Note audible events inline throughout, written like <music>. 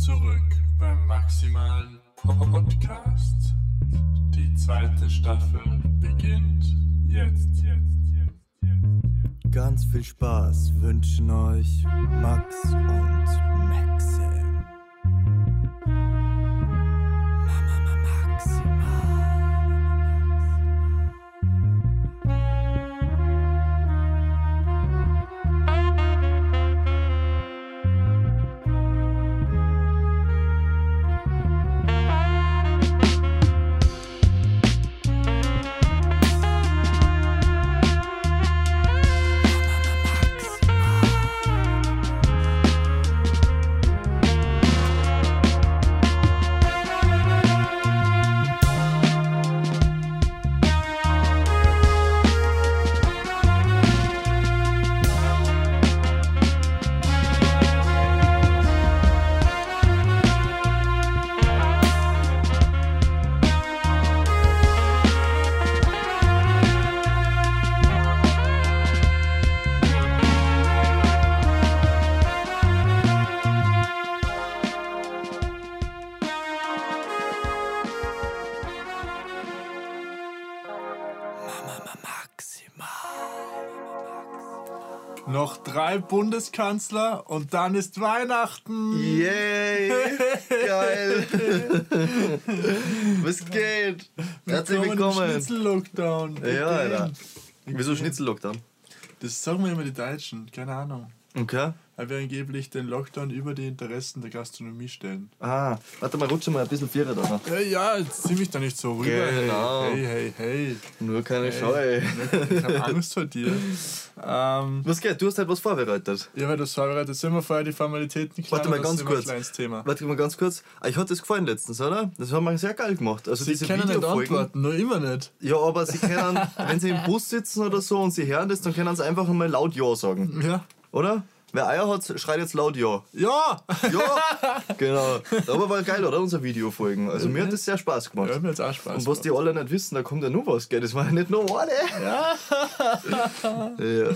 zurück beim Maximalen Podcast. Die zweite Staffel beginnt jetzt, jetzt, jetzt, jetzt. Ganz viel Spaß wünschen euch Max und Maxim. Drei Bundeskanzler und dann ist Weihnachten. Yay! <laughs> Geil! <laughs> Was geht? Herzlich Willkommen! Schnitzel-Lockdown. Ja, Alter. Wieso Schnitzel-Lockdown? Das sagen mir immer die Deutschen, keine Ahnung. Okay. Weil wir angeblich den Lockdown über die Interessen der Gastronomie stellen. Ah, warte mal, rutsche mal ein bisschen Vierer da. Ja, ja, jetzt zieh mich da nicht so rüber. Genau. Hey, hey, hey. Nur keine hey. Scheu. Ich hab Angst vor dir. <laughs> Ähm, Was geht? Du hast halt was vorbereitet. ja, weil das vorbereitet sind wir vorher die Formalitäten klar. Warte mal ganz kurz. Warte mal ganz kurz. Ah, Ich hatte das gefallen letztens, oder? Das haben wir sehr geil gemacht. Also Sie diese können nicht antworten, nur immer nicht. Ja, aber sie <laughs> können, wenn sie im Bus sitzen oder so und sie hören das, dann können sie einfach einmal laut Ja sagen. Ja. Oder? Wer Eier hat, schreit jetzt laut Ja. Ja! <laughs> Ja! genau. Aber war geil, oder? Unsere Videofolgen. Also mir hat das sehr Spaß gemacht. Ja, hat mir jetzt auch Spaß Und was die alle nicht wissen, da kommt ja nur was, gell? Das war ja nicht nur eine. Ja. <laughs> ja.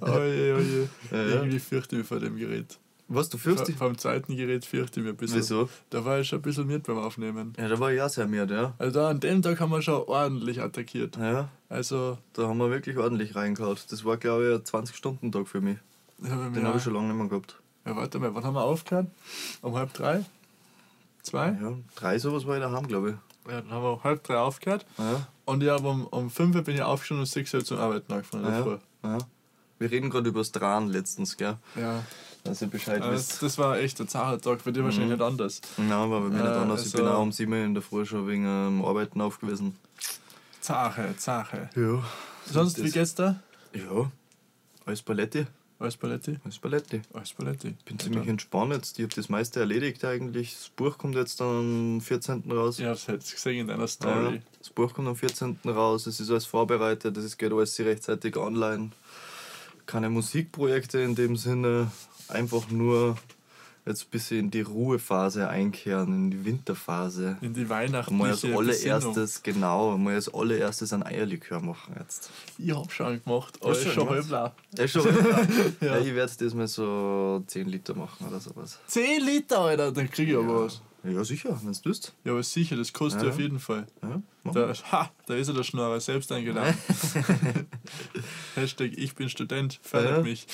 <laughs> Oje, oje. Ja, ja. Irgendwie fürchte ich mich vor dem Gerät. Was, du Vor, fürchst dich? vom zweiten Gerät fürchte ich mich ein bisschen. Wieso? Da war ich schon ein bisschen mit beim Aufnehmen. Ja, da war ich auch sehr müde, ja. Also da an dem Tag haben wir schon ordentlich attackiert. Ja, Also, da haben wir wirklich ordentlich reingehauen. Das war, glaube ich, ein 20-Stunden-Tag für mich. Wenn Den habe ich schon lange nicht mehr gehabt. ja, warte mal, wann haben wir aufgehört? Um halb drei? Zwei? Ja, drei sowas war ich daheim, glaube ich. Ja, dann haben wir um halb drei aufgehört. Ja, Und ich habe um, um fünf Uhr bin ich aufgestanden und sechs Uhr zum Arbeiten angefangen. ja, ja. Wir reden gerade über das Dran letztens, gell? ja. Dass ihr Bescheid Also wisst. das, war echt ein zacher Tag, bei dir wahrscheinlich nicht anders. Nein, war bei mir nicht Äh, anders. Ich bin also- auch um 7 Uhr in der Früh schon wegen ähm, Arbeiten aufgewiesen. Zache, Zache. Ja. Sonst, wie geht's da? Ja. Alles Paletti. Alles Paletti? Alles Paletti. Alles Paletti. bin ziemlich entspannt jetzt. Ich habe das meiste erledigt eigentlich. Das Buch kommt jetzt dann am 14. raus. Ja, das hätte ich gesehen in deiner Ja, Story. das Buch kommt am 14. raus. Es ist alles vorbereitet. Es geht alles rechtzeitig online. Keine Musikprojekte in dem Sinne. Einfach nur jetzt ein bisschen in die Ruhephase einkehren, in die Winterphase. In die Mal als weihnachtliche Besinnung. allererstes, genau, mal als allererstes ein Eierlikör machen jetzt. Ich hab schon gemacht, aber ist schon halb. <laughs> Ja, schon. ja. Ja. ich werde das mal so 10 Liter machen oder sowas. 10 Liter, Alter, dann krieg ich aber was. Ja, sicher, wenn du willst. Ja, aber sicher, das kostet Ja. auf jeden Fall. Ja. Da, ha, da ist er der Schnorrer, selbst eingeladen. <laughs> Hashtag ich bin Student, fördert Ja. mich.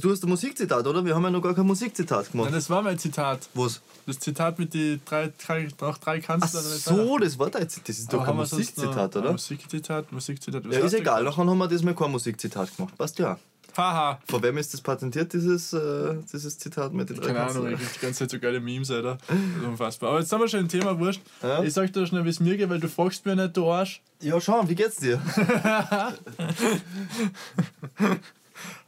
Du hast ein Musikzitat, oder? Wir haben ja noch gar kein Musikzitat Nein, gemacht. das war mein Zitat. Was? Das Zitat mit den drei, drei, noch drei Ach Kanzlern. so, das war dein Zitat. Das ist doch kein Musikzitat, oder? Musikzitat, Musikzitat. was Ja, ist egal, nachher haben wir das mal kein Musikzitat gemacht. Passt ja. Haha. Von wem ist das patentiert, dieses, äh, dieses Zitat mit den drei Keine Ahnung, ich die ganze Zeit so geile Memes, Alter. Das ist unfassbar. Aber jetzt haben wir schon ein Thema, wurscht. Ja? Ich sag dir schnell, wie es mir geht, weil du fragst mir nicht, du Arsch. Ja, schau, wie geht's dir? <laughs>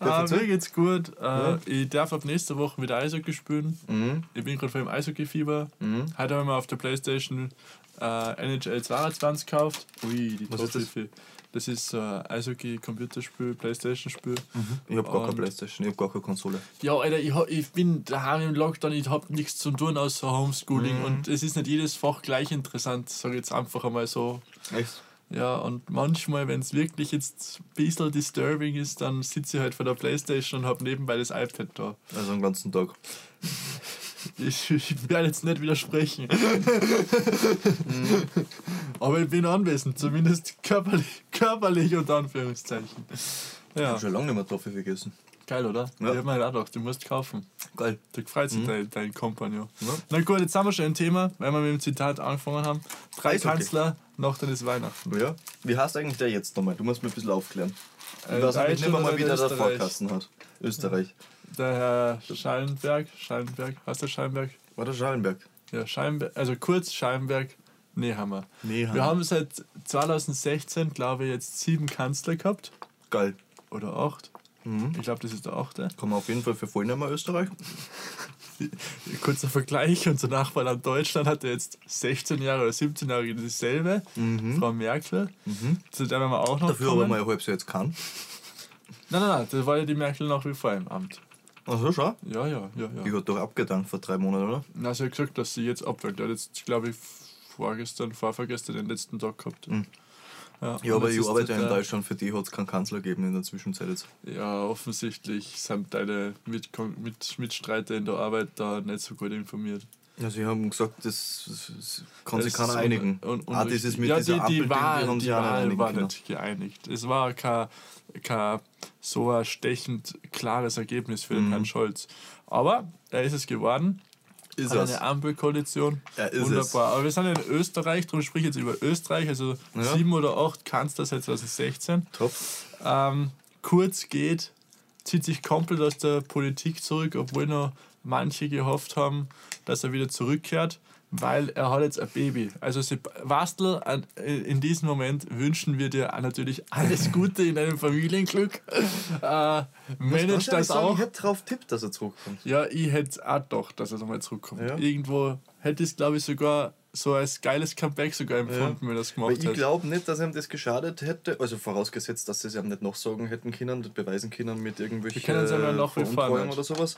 Ah, mir geht's gut. Äh, Ja. Ich darf ab nächster Woche wieder Eishockey spielen. Mhm. Ich bin gerade voll im Eishockey-Fieber. Mhm. Heute haben wir auf der Playstation äh, NHL 22 gekauft. Ui, die Was ist das? Das ist so ein Eishockey-Computerspiel, Playstation-Spiel. Ich hab gar keine Playstation, ich hab gar keine Konsole. Ja, Alter, ich, hab, ich bin daheim im Lockdown, ich hab nichts zu tun außer Homeschooling Mhm. und es ist nicht jedes Fach gleich interessant, sag ich jetzt einfach einmal so. Echt? Ja, und manchmal, wenn es wirklich jetzt ein bisschen disturbing ist, dann sitze ich halt vor der Playstation und hab nebenbei das iPad da. Also den ganzen Tag. <laughs> ich, ich werde jetzt nicht widersprechen. <laughs> Aber ich bin anwesend, zumindest körperlich, körperlich unter Anführungszeichen. Ich Ja, habe schon lange nicht mehr Toffee gegessen. geil, oder? Ja. Ich hab mir halt auch gedacht, du musst kaufen. Geil. Da freut sich dein, dein Kompagnon. Ja. Na gut, jetzt haben wir schon ein Thema, weil wir mit dem Zitat angefangen haben. Drei Eishockey. Kanzler, noch dann ist Weihnachten. Ja. Wie heißt eigentlich der jetzt nochmal? Du musst mir ein bisschen aufklären. Äh, Ich weiß nämlich nicht mehr Deutschland mal, wie oder der? Vorkasten hat. Österreich. Der Herr Schallenberg, Schallenberg, heißt der Schallenberg? War der Schallenberg? Ja, Schallenberg, also kurz Schallenberg, Nehammer. Nehammer. Wir haben seit 2016, glaube ich, jetzt sieben Kanzler gehabt. Geil. Oder acht. Mhm. Ich glaube, das ist der achte. Kann man auf jeden Fall für Vollnehmer Österreich. <laughs> Kurzer Vergleich, unser Nachbarland Deutschland hatte jetzt 16 Jahre oder 17 Jahre dasselbe. Frau Merkel. Zu der werden wir auch noch Mhm. Dafür aber kommen. mal ein halbes Jahr jetzt kann. Nein, nein, nein, da war ja die Merkel noch wie vor im Amt. Ach so, schau. Ja, ja, ja, Die ja. hat doch abgedankt vor drei Monaten, oder? Na, sie hat gesagt, dass sie jetzt abwählt. Hat jetzt, glaube ich, vorgestern, vorvergestern den letzten Tag gehabt. Mhm. Ja, Ja, und aber ich arbeite ja in Deutschland, für die hat es keinen Kanzler gegeben in der Zwischenzeit jetzt. Ja, offensichtlich sind deine Mit Mit Mitstreiter in der Arbeit da nicht so gut informiert. Ja, sie haben gesagt, das, das, das kann sich Das keiner ist einigen. un- un- ah, dieses mit ja, dieser die, die Wahl, haben die sich Wahl war können. nicht geeinigt. Es war kein, kein so ein stechend klares Ergebnis für den Herrn Scholz. Aber er ist es geworden. Ist es. eine Ampelkoalition. Er ist Wunderbar. Aber wir sind in Österreich, darum spreche ich jetzt über Österreich. Also Ja. sieben oder acht Kanzler seit 2016. Top. Ähm, Kurz geht, zieht sich komplett aus der Politik zurück, obwohl noch manche gehofft haben, dass er wieder zurückkehrt, weil er hat jetzt ein Baby. Also Wastel, an- in diesem Moment wünschen wir dir natürlich alles Gute in deinem Familienglück. Äh, manage das auch. Ich hätte drauf tippt, dass er zurückkommt. Ja, ich hätte auch gedacht, dass er nochmal zurückkommt. Ja. Irgendwo hätte ich es, glaube ich, sogar so als geiles Comeback sogar empfunden, wenn er das Weil gemacht ich hätte. glaube nicht, dass ihm das geschadet hätte, also vorausgesetzt, dass sie es ihm nicht noch sagen hätten können, beweisen können mit irgendwelchen ja Veruntreuung nicht. oder sowas.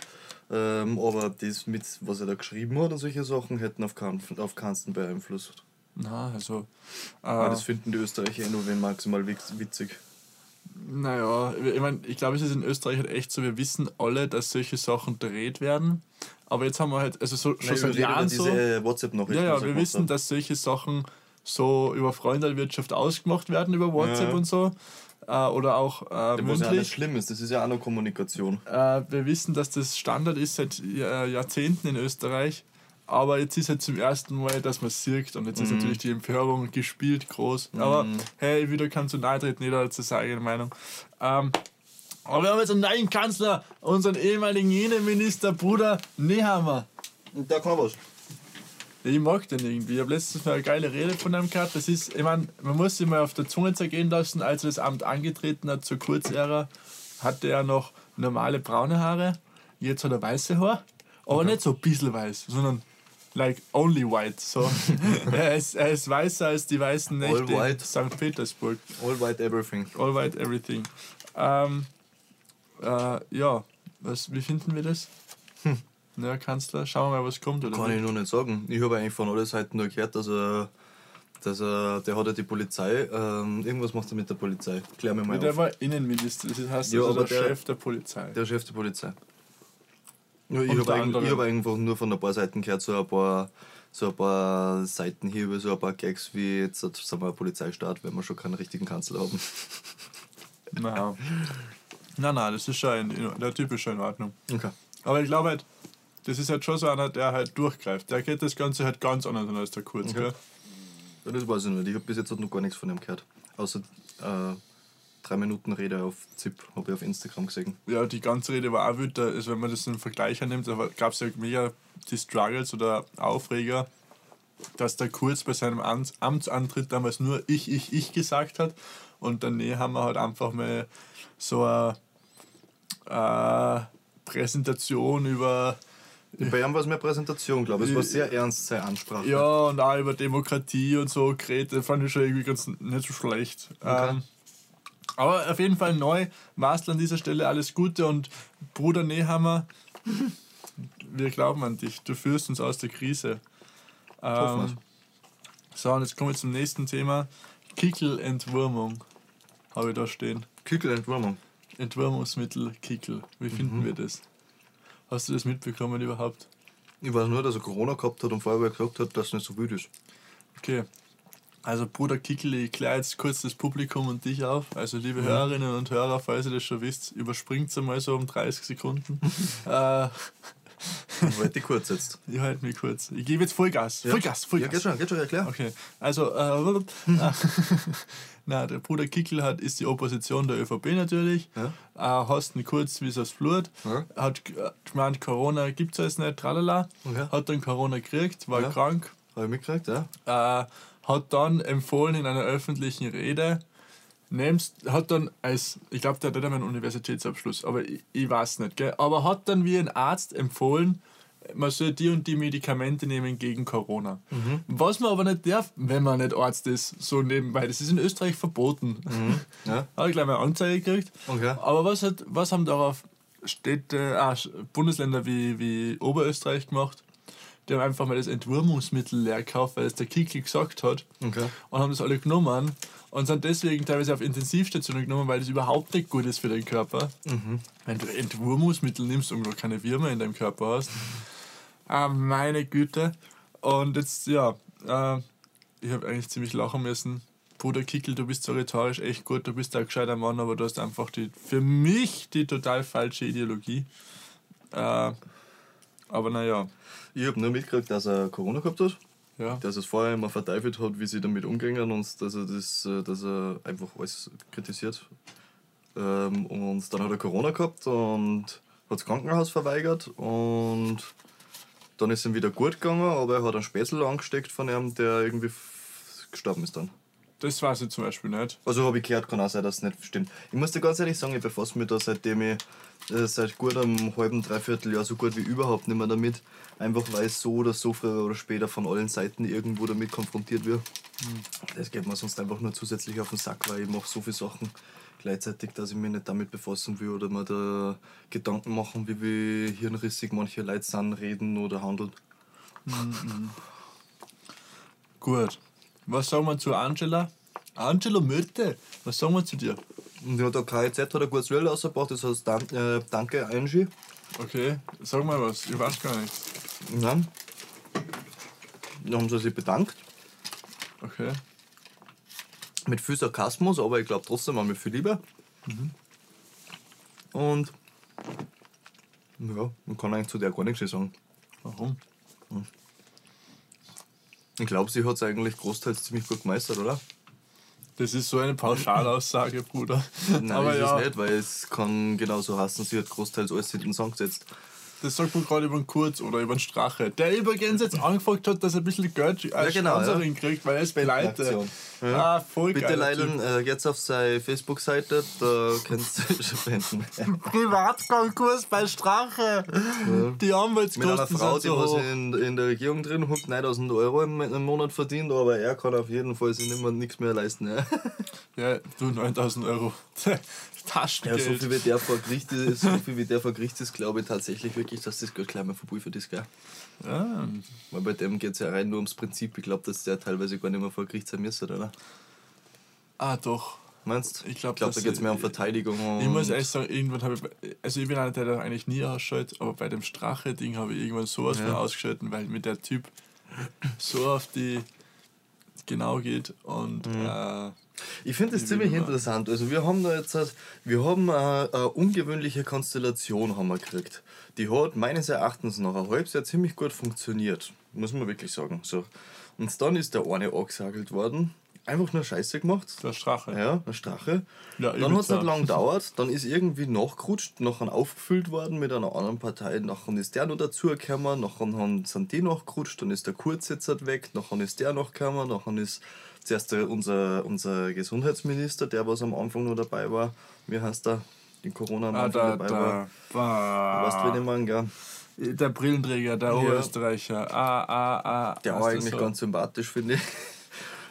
Ähm, aber das mit, was er da geschrieben hat und solche Sachen, hätten auf keinen, auf keinen beeinflusst. Na, also. Aber Äh, das finden die Österreicher eh nur wenn maximal witz- witzig. Naja, ich meine, ich glaube, es ist in Österreich halt echt so, wir wissen alle, dass solche Sachen dreht werden. Aber jetzt haben wir halt, also so, schon Nein, seit Jahren so. diese WhatsApp-Nachrichten. Ja, ja, wir wissen, dass solche Sachen so über Freundalwirtschaft ausgemacht werden, über WhatsApp Ja. und so. Äh, oder auch äh, Was ja auch nicht mündlich. schlimm ist, das ist ja auch noch Kommunikation. Äh, wir wissen, dass das Standard ist seit äh, Jahrzehnten in Österreich. Aber jetzt ist halt zum ersten Mal, dass man es sieht und jetzt ist natürlich die Empörung gespielt groß. Aber hey, wieder kann zu nahe treten, jeder hat seine eigene Meinung. Ähm, aber wir haben jetzt einen neuen Kanzler, unseren ehemaligen Innenminister Bruder Nehammer. Und da kann was. Ich mag den irgendwie. Ich habe letztens mal eine geile Rede von ihm gehabt. Das ist, ich meine, man muss sich mal auf der Zunge zergehen lassen, als er das Amt angetreten hat zur Kurzära, hatte er noch normale braune Haare. Jetzt hat er weiße Haare. Aber nicht so ein bisschen weiß, sondern like only white. So. <laughs> er, ist, er ist weißer als die weißen Nächte All white. in St. Petersburg. All white everything. All white everything. Ähm, äh, ja, was, wie finden wir das? Ja, Kanzler, schauen wir mal, was kommt. Oder Hm. Kann wie? ich noch nicht sagen. Ich habe eigentlich von allen Seiten nur gehört, dass er, dass er, der hat ja die Polizei, ähm, irgendwas macht er mit der Polizei. Klär mir mal Der auf. war Innenminister, das heißt Ja, also der, der- Chef der Polizei. Der Chef der Polizei. Ja, ich habe hab einfach nur von ein paar Seiten gehört, so ein paar, so ein paar Seitenhiebe, so ein paar Gags wie jetzt sagen wir Polizeistaat, wenn wir schon keinen richtigen Kanzler haben. Nein. <laughs> nein, nein, das ist schon in, der Typ ist schon in Ordnung. Okay. Aber ich glaube halt, das ist halt schon so einer, der halt durchgreift. Der geht das Ganze halt ganz anders an als der Kurz. Okay. Gell? Ja, das weiß ich nicht. Ich habe bis jetzt noch gar nichts von ihm gehört. Außer äh, drei Minuten Rede auf ZIP, habe ich auf Instagram gesehen. Ja, die ganze Rede war auch wieder, also wenn man das im Vergleich annimmt, da gab es ja mega die Struggles oder Aufreger, dass der Kurz bei seinem Amts Amtsantritt damals nur ich, ich, ich gesagt hat und dann haben wir halt einfach mal so eine äh, Präsentation über Bei ihm war es mehr Präsentation, glaube ich. Es war sehr ernst, seine Ansprache. ja und auch über Demokratie und so geredet, das fand ich schon irgendwie ganz nicht so schlecht. Okay. Ähm, aber auf jeden Fall neu. Marcel an dieser Stelle alles Gute und Bruder Nehammer, <laughs> wir glauben an dich. Du führst uns aus der Krise. Ähm, so, und jetzt kommen wir zum nächsten Thema. Kickelentwurmung habe ich da stehen. Kügelentwurmung. Entwurmungsmittel Kickel. Wie finden Mhm. wir das? Hast du das mitbekommen überhaupt? Ich weiß nur, dass er Corona gehabt hat und vorher gesagt hat, dass es nicht so wild ist. Okay. Also Bruder Kickel, ich kläre jetzt kurz das Publikum und dich auf. Also liebe Mhm. Hörerinnen und Hörer, falls ihr das schon wisst, überspringt es einmal so um 30 Sekunden. <laughs> äh, Weil die kurz jetzt. <laughs> ich halte mich kurz. Ich gebe jetzt Vollgas. Vollgas, Vollgas. Ja, geht schon, geht schon, erklär. Okay, also, äh, äh, <laughs> na, der Bruder Kickel hat, ist die Opposition der ÖVP natürlich. Ja. Äh, hast ihn kurz wie es Blut. Ja. Hat g- gemeint, Corona gibt es jetzt nicht, tralala. Okay. Hat dann Corona gekriegt, war Ja. krank. Habe ich mitgekriegt, ja? Äh, hat dann empfohlen in einer öffentlichen Rede, nimmst, hat dann als, ich glaube, der hat nicht einen Universitätsabschluss, aber ich, ich weiß nicht, gell? aber hat dann wie ein Arzt empfohlen, man soll die und die Medikamente nehmen gegen Corona. Was man aber nicht darf, wenn man nicht Arzt ist, so nebenbei. Das ist in Österreich verboten. <laughs> Ja. Habe ich gleich mal eine Anzeige gekriegt. Okay. Aber was, hat, was haben darauf Städte, ah, Bundesländer wie, wie Oberösterreich gemacht? Die haben einfach mal das Entwurmungsmittel leer gekauft, weil es der Kickel gesagt hat. Okay. Und haben das alle genommen und sind deswegen teilweise auf Intensivstationen genommen, weil das überhaupt nicht gut ist für den Körper. Wenn du Entwurmungsmittel nimmst und du keine Würmer in deinem Körper hast. <laughs> Ah, meine Güte. Und jetzt, ja, äh, ich habe eigentlich ziemlich lachen müssen. Bruder Kickel, du bist so rhetorisch echt gut, du bist ein gescheiter Mann, aber du hast einfach die, für mich die total falsche Ideologie. Äh, aber naja, Ich habe nur mitgekriegt, dass er Corona gehabt hat. Ja. Dass er es vorher immer verteufelt hat, wie sie damit umgehen und dass er, das, äh, dass er einfach alles kritisiert. Ähm, und dann hat er Corona gehabt und hat das Krankenhaus verweigert und dann ist ihm wieder gut gegangen, aber er hat einen Spätzl angesteckt von ihm, der irgendwie gestorben ist dann. Das weiß ich zum Beispiel nicht. Also habe ich gehört, kann auch sein, dass es nicht stimmt. Ich muss dir ganz ehrlich sagen, ich befasse mich da seitdem ich äh, seit gut einem halben, dreiviertel Jahr so gut wie überhaupt nicht mehr damit. Einfach weil es so oder so früher oder später von allen Seiten irgendwo damit konfrontiert wird. Das geht mir sonst einfach nur zusätzlich auf den Sack, weil ich mache so viele Sachen gleichzeitig, dass ich mich nicht damit befassen will oder mir da Gedanken machen, wie, wie hirnrissig manche Leute sind, reden oder handeln. Gut. Was sagen wir zu Angela? Angela Mötte, was sagen wir zu dir? Ja, der KIZ hat ein gutes Reel rausgebracht, das heißt Dan äh, Danke Angie. Okay, sag mal was, ich weiß gar nichts. Ja. Dann haben sie sich bedankt. Okay. Mit viel Sarkasmus, aber ich glaube trotzdem auch mit viel Liebe. Und ja, man kann eigentlich zu der gar nichts sagen. Warum? Ich glaube, sie hat es eigentlich großteils ziemlich gut gemeistert, oder? Das ist so eine Pauschalaussage, Bruder. Nein, Aber ist ja, es nicht, weil es kann genauso heißen, sie hat großteils alles in den Song gesetzt. das sagt man gerade über den Kurz oder über den Strache. Der übrigens jetzt angefragt hat, dass er ein bisschen Geld als genau, Sponsoring kriegt, weil er ist pleite. Aktion. Ah, voll Bitte geiler Leilen, äh, jetzt auf seine Facebook-Seite, da kannst du spenden. <laughs> Privatkonkurs bei Strache. Die Mit einer Anwaltskosten Frau, die was in, in der Regierung drin hockt, 9000 Euro im, im Monat verdient, aber er kann auf jeden Fall sich nichts mehr leisten. Ja. <laughs> Ja, du 9000 Euro. <laughs> Ja, Taschengeld. so viel wie der vor Gericht ist, so viel wie der vor Gericht ist, glaube ich tatsächlich wirklich, dass das Geld gleich mal vorbei für das, gell? Ja, Weil bei dem geht es ja rein nur ums Prinzip. Ich glaube, dass der teilweise gar nicht mehr vor Gericht sein müsste, oder? ah, doch. Meinst Ich Ich glaub, glaube, dass da geht es mehr um Verteidigung. Ich muss ehrlich sagen, irgendwann habe ich, also ich bin einer, der eigentlich nie ausschaltet, aber bei dem Strache-Ding habe ich irgendwann sowas Ja. von ausgeschalten, weil mir der Typ so auf die genau geht und Mhm. äh, Ich finde Wie ziemlich interessant. Also wir haben da jetzt, wir haben eine, eine ungewöhnliche Konstellation haben wir gekriegt. Die hat meines Erachtens nach ein halbes Jahr ziemlich gut funktioniert. Muss man wirklich sagen. So. Und dann ist der eine angesagelt worden. Einfach nur Scheiße gemacht. der Strache. Ja, ein Strache. Ja, dann hat es nicht übelst, lang gedauert, dann ist irgendwie nachgerutscht, nachher aufgefüllt worden mit einer anderen Partei, nachher ist der noch dazugekommen, nachher sind die nachgerutscht, dann ist der Kurz jetzt halt weg, nachher ist der nachgekommen, nachher ist zuerst der, unser, unser Gesundheitsminister, der was am Anfang noch dabei war, wie heißt der, die Corona am Ah, Anfang der, dabei der, war. Du weißt, wen ich meine, gell? der Brillenträger, der Oberösterreicher. Ah, ah, ah. Der war eigentlich so? ganz sympathisch, finde ich.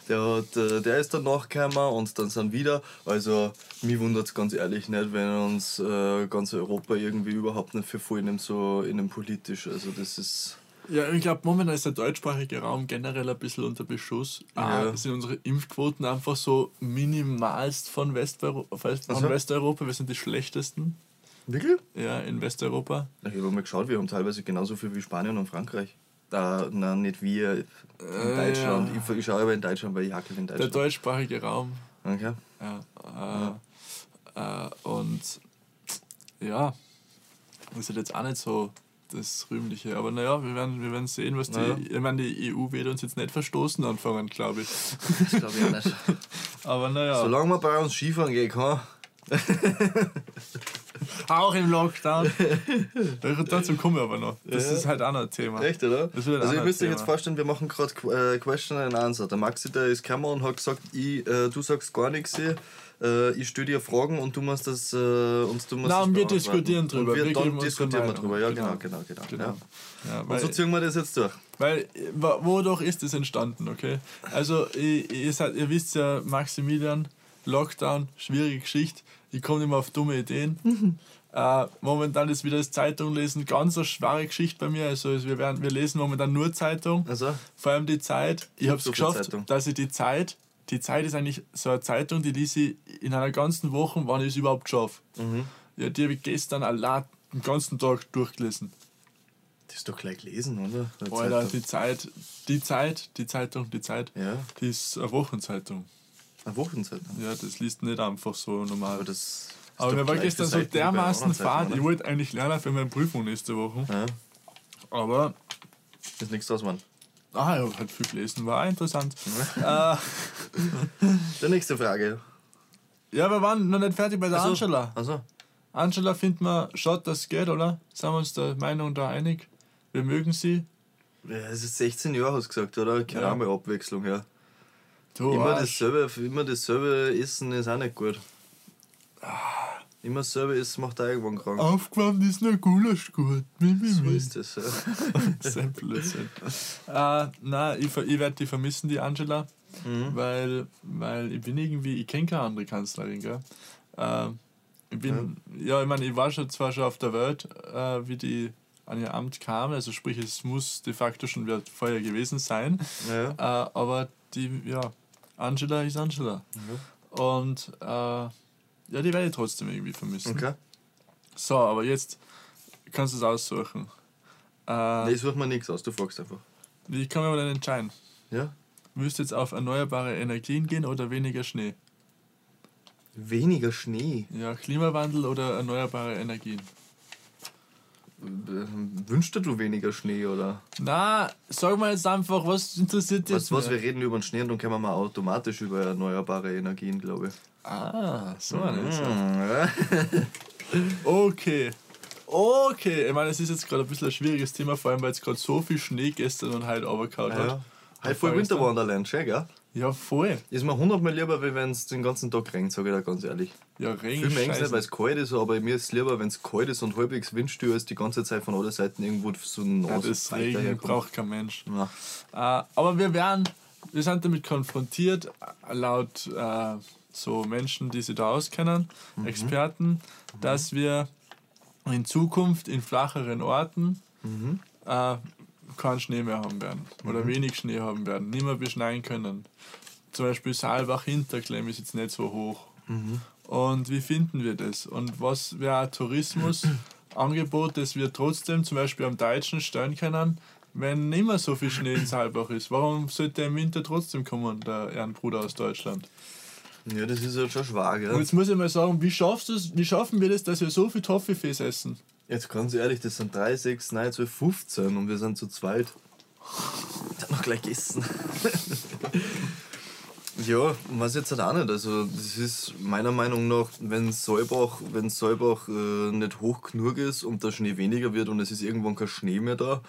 Der, hat, äh, der ist dann nachgekommen und dann sind wieder. Also, mich wundert es ganz ehrlich nicht, wenn uns äh, ganz Europa irgendwie überhaupt nicht für voll nimmt, so in dem politisch. Also, das ist. Ja, ich glaube, momentan ist der deutschsprachige Raum generell ein bisschen unter Beschuss. Ah, Ja. sind unsere Impfquoten einfach so minimalst von, Westero West von. Westeuropa. Wir sind die schlechtesten. Wirklich? Ja, in Westeuropa. Ich habe mal geschaut, wir haben teilweise genauso viel wie Spanien und Frankreich. Äh, nein, nicht wir in Äh, Deutschland. ja. Ich, schaue aber in Deutschland, weil ich hackel in Der Deutschland. deutschsprachige Raum. Okay. Ja, äh, Äh, und ja, das ist jetzt auch nicht so das Rühmliche. Aber naja, wir werden, wir werden sehen, was die. Naja. Ich meine, die EU wird uns jetzt nicht verstoßen anfangen, glaube ich. Das glaube ich auch nicht. <laughs> Aber naja, Solange man bei uns Skifahren gehen kann. <laughs> auch im Lockdown. <laughs> Da- Dazu kommen wir aber noch. Das Ja. ist halt auch noch ein Thema. Echt, oder? Also ihr anderes müsst euch jetzt vorstellen, wir machen gerade Qu- äh, Question and Answer. Der Maxi, der ist gekommen und hat gesagt, ich, äh, du sagst gar nichts hier. Äh, ich stelle dir Fragen und du musst das, äh, und du musst und wir diskutieren drüber. Und wir, Wir dann diskutieren wir drüber. Ja, Genau. genau, genau, genau. Genau. Ja. Ja, Und so ziehen wir das jetzt durch. weil wodurch ist das entstanden, okay? Also, ihr, ihr, seid, ihr wisst ja, Maximilian, Lockdown, schwierige Geschichte. Ich komme nicht mehr auf dumme Ideen. Äh, momentan ist wieder das Zeitung lesen ganz eine schwere Geschichte bei mir. Also wir, werden, wir lesen momentan nur Zeitung. Also, Vor allem die Zeit. Ich habe es geschafft, Zeitung. dass ich die Zeit, die Zeit ist eigentlich so eine Zeitung, die lese ich in einer ganzen Woche, wann ich es überhaupt schaffe. mhm. Ja, die habe ich gestern allein den ganzen Tag durchgelesen. das ist doch gleich gelesen, oder? Der Alter, Zeitung. die Zeit, die Zeit, die Zeitung, die Zeit, Ja, die ist eine Wochenzeitung. Eine Wochenzeitung. Ja, das liest nicht einfach so normal. Aber das. Aber mir war gestern so dermaßen fad. Ich wollte eigentlich lernen für meine Prüfung nächste Woche. Ja, Aber, ist nichts draus, Mann. ah, ich habe halt viel gelesen, war auch interessant. äh, <laughs> Die nächste Frage. ja, wir waren noch nicht fertig bei der Angela. Also, Angela findet man, schaut, dass es geht, oder? Sind wir uns der Meinung da einig? Wir mögen sie. ja, es ist 16 Jahre, hast du gesagt, oder? Keine Ja. Abwechslung, ja. Du Immer Arsch. dasselbe, immer dasselbe Essen ist auch nicht gut. Immer dasselbe Essen macht auch irgendwann krank. Aufgewärmt ist nur Gulasch gut. So ist das. Ja. Das ist ein Blödsinn. äh, <laughs> nein, ich, ich werde die vermissen, die Angela, Mhm. weil, weil ich bin irgendwie, ich kenne keine andere Kanzlerin, gell? Äh, ich bin, ja, ich meine, ich war schon zwar schon auf der Welt, äh, wie die an ihr Amt kam, also sprich, es muss de facto schon vorher gewesen sein, Ja. äh, aber die, ja, Angela ist Angela. Und äh, ja, die werde ich trotzdem irgendwie vermissen. Okay. So, aber jetzt kannst du es aussuchen. Äh, Nee, ich suche mir nichts aus, du fragst einfach. Wie kann man denn entscheiden? Ja? Du jetzt auf erneuerbare Energien gehen oder weniger Schnee? Weniger Schnee. Ja, Klimawandel oder erneuerbare Energien? Ähm, Wünschst du weniger Schnee oder? Na, sag mal jetzt einfach, was interessiert dich Weißt was, wir reden über den Schnee und dann kommen wir automatisch über erneuerbare Energien, glaube ich. Ah, so. Mhm, ja. <laughs> Okay. Okay, ich meine, es ist jetzt gerade ein bisschen ein schwieriges Thema, vor allem weil es gerade so viel Schnee gestern und heute runtergehauen ja. hat. Halt voll Vorgestern. Winter Wonderland, schön, gell? Ja, voll. Ist mir hundertmal lieber, wie wenn es den ganzen Tag regnet, sage ich dir ganz ehrlich. Ja, Regen ist nicht, weil es kalt ist, aber mir ist es lieber, wenn es kalt ist und halbwegs windstill ist, die ganze Zeit von alle Seiten irgendwo so ein Ja, nasses das Regen braucht kein Mensch. Ja. Äh, aber wir werden, wir sind damit konfrontiert, laut äh, so Menschen, die sich da auskennen, Experten, dass wir in Zukunft in flacheren Orten äh, keinen Schnee mehr haben werden oder wenig Schnee haben werden, nicht mehr beschneien können. Zum Beispiel Saalbach Hinterklemm ist jetzt nicht so hoch. Und wie finden wir das? Und was wäre ein Tourismusangebot, das wir trotzdem zum Beispiel am Deutschen stellen können, wenn nicht mehr so viel Schnee in Saalbach ist? Warum sollte im Winter trotzdem kommen, der Ehrenbruder aus Deutschland? ja, das ist halt schon schwach, Und gell? jetzt muss ich mal sagen, wie, schaffst du's, wie schaffen wir das, dass wir so viel Toffifees essen? Jetzt ganz ehrlich, das sind 3, 6, 9, 12, 15 und wir sind zu zweit. <laughs> Dann noch gleich gegessen. <laughs> ja, weiß jetzt halt auch nicht. Also, das ist meiner Meinung nach, wenn Säubach, wenn Säubach äh, nicht hoch genug ist und der Schnee weniger wird und es ist irgendwann kein Schnee mehr da,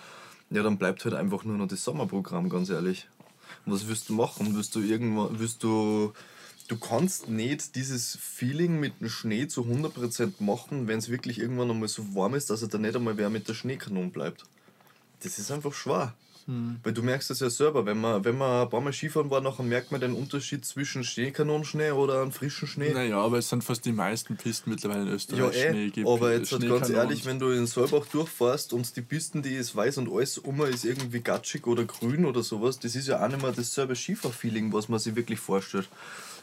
ja, dann bleibt halt einfach nur noch das Sommerprogramm, ganz ehrlich. Was willst du machen? Willst du irgendwann, willst du, du kannst nicht dieses Feeling mit dem Schnee zu 100% machen, wenn es wirklich irgendwann einmal so warm ist, dass er da nicht einmal wer mit der Schneekanon bleibt. Das ist einfach schwer. Weil du merkst das ja selber, wenn man, wenn man ein paar Mal Skifahren war, nachher merkt man den Unterschied zwischen Schneekanonenschnee oder einem frischen Schnee. Naja, aber es sind fast die meisten Pisten mittlerweile in Ja, Österreich eh, Schnee gibt. aber jetzt halt ganz ehrlich, wenn du in Solbach durchfährst und die Pisten, die ist weiß und alles um ist irgendwie gatschig oder grün oder sowas, das ist ja auch nicht mehr dasselbe Skifahrfeeling, was man sich wirklich vorstellt.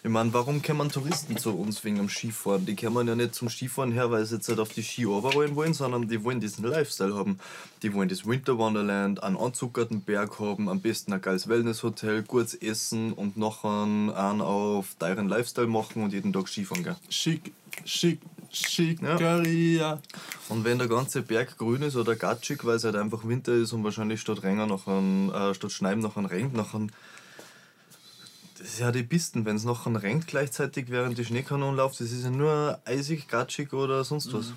Ich meine, warum kommen Touristen zu uns wegen dem Skifahren? Die kommen ja nicht zum Skifahren her, weil sie jetzt halt auf die Ski runterrollen wollen, sondern die wollen diesen Lifestyle haben. Die wollen das Winter Wonderland, einen anzuckerten Berg haben, am besten ein geiles Wellnesshotel, gutes Essen und noch einen, auf teuren Lifestyle machen und jeden Tag Skifahren gehen. Schick, schick, Schickeria. Und wenn der ganze Berg grün ist oder gatschig, weil es halt einfach Winter ist und wahrscheinlich statt Renger noch ein, äh, statt Schneiden noch ein regnet, noch ein das ist ja die Pisten, wenn es noch ein regnet gleichzeitig während die Schneekanonen läuft, das ist ja nur eisig, gatschig oder sonst was.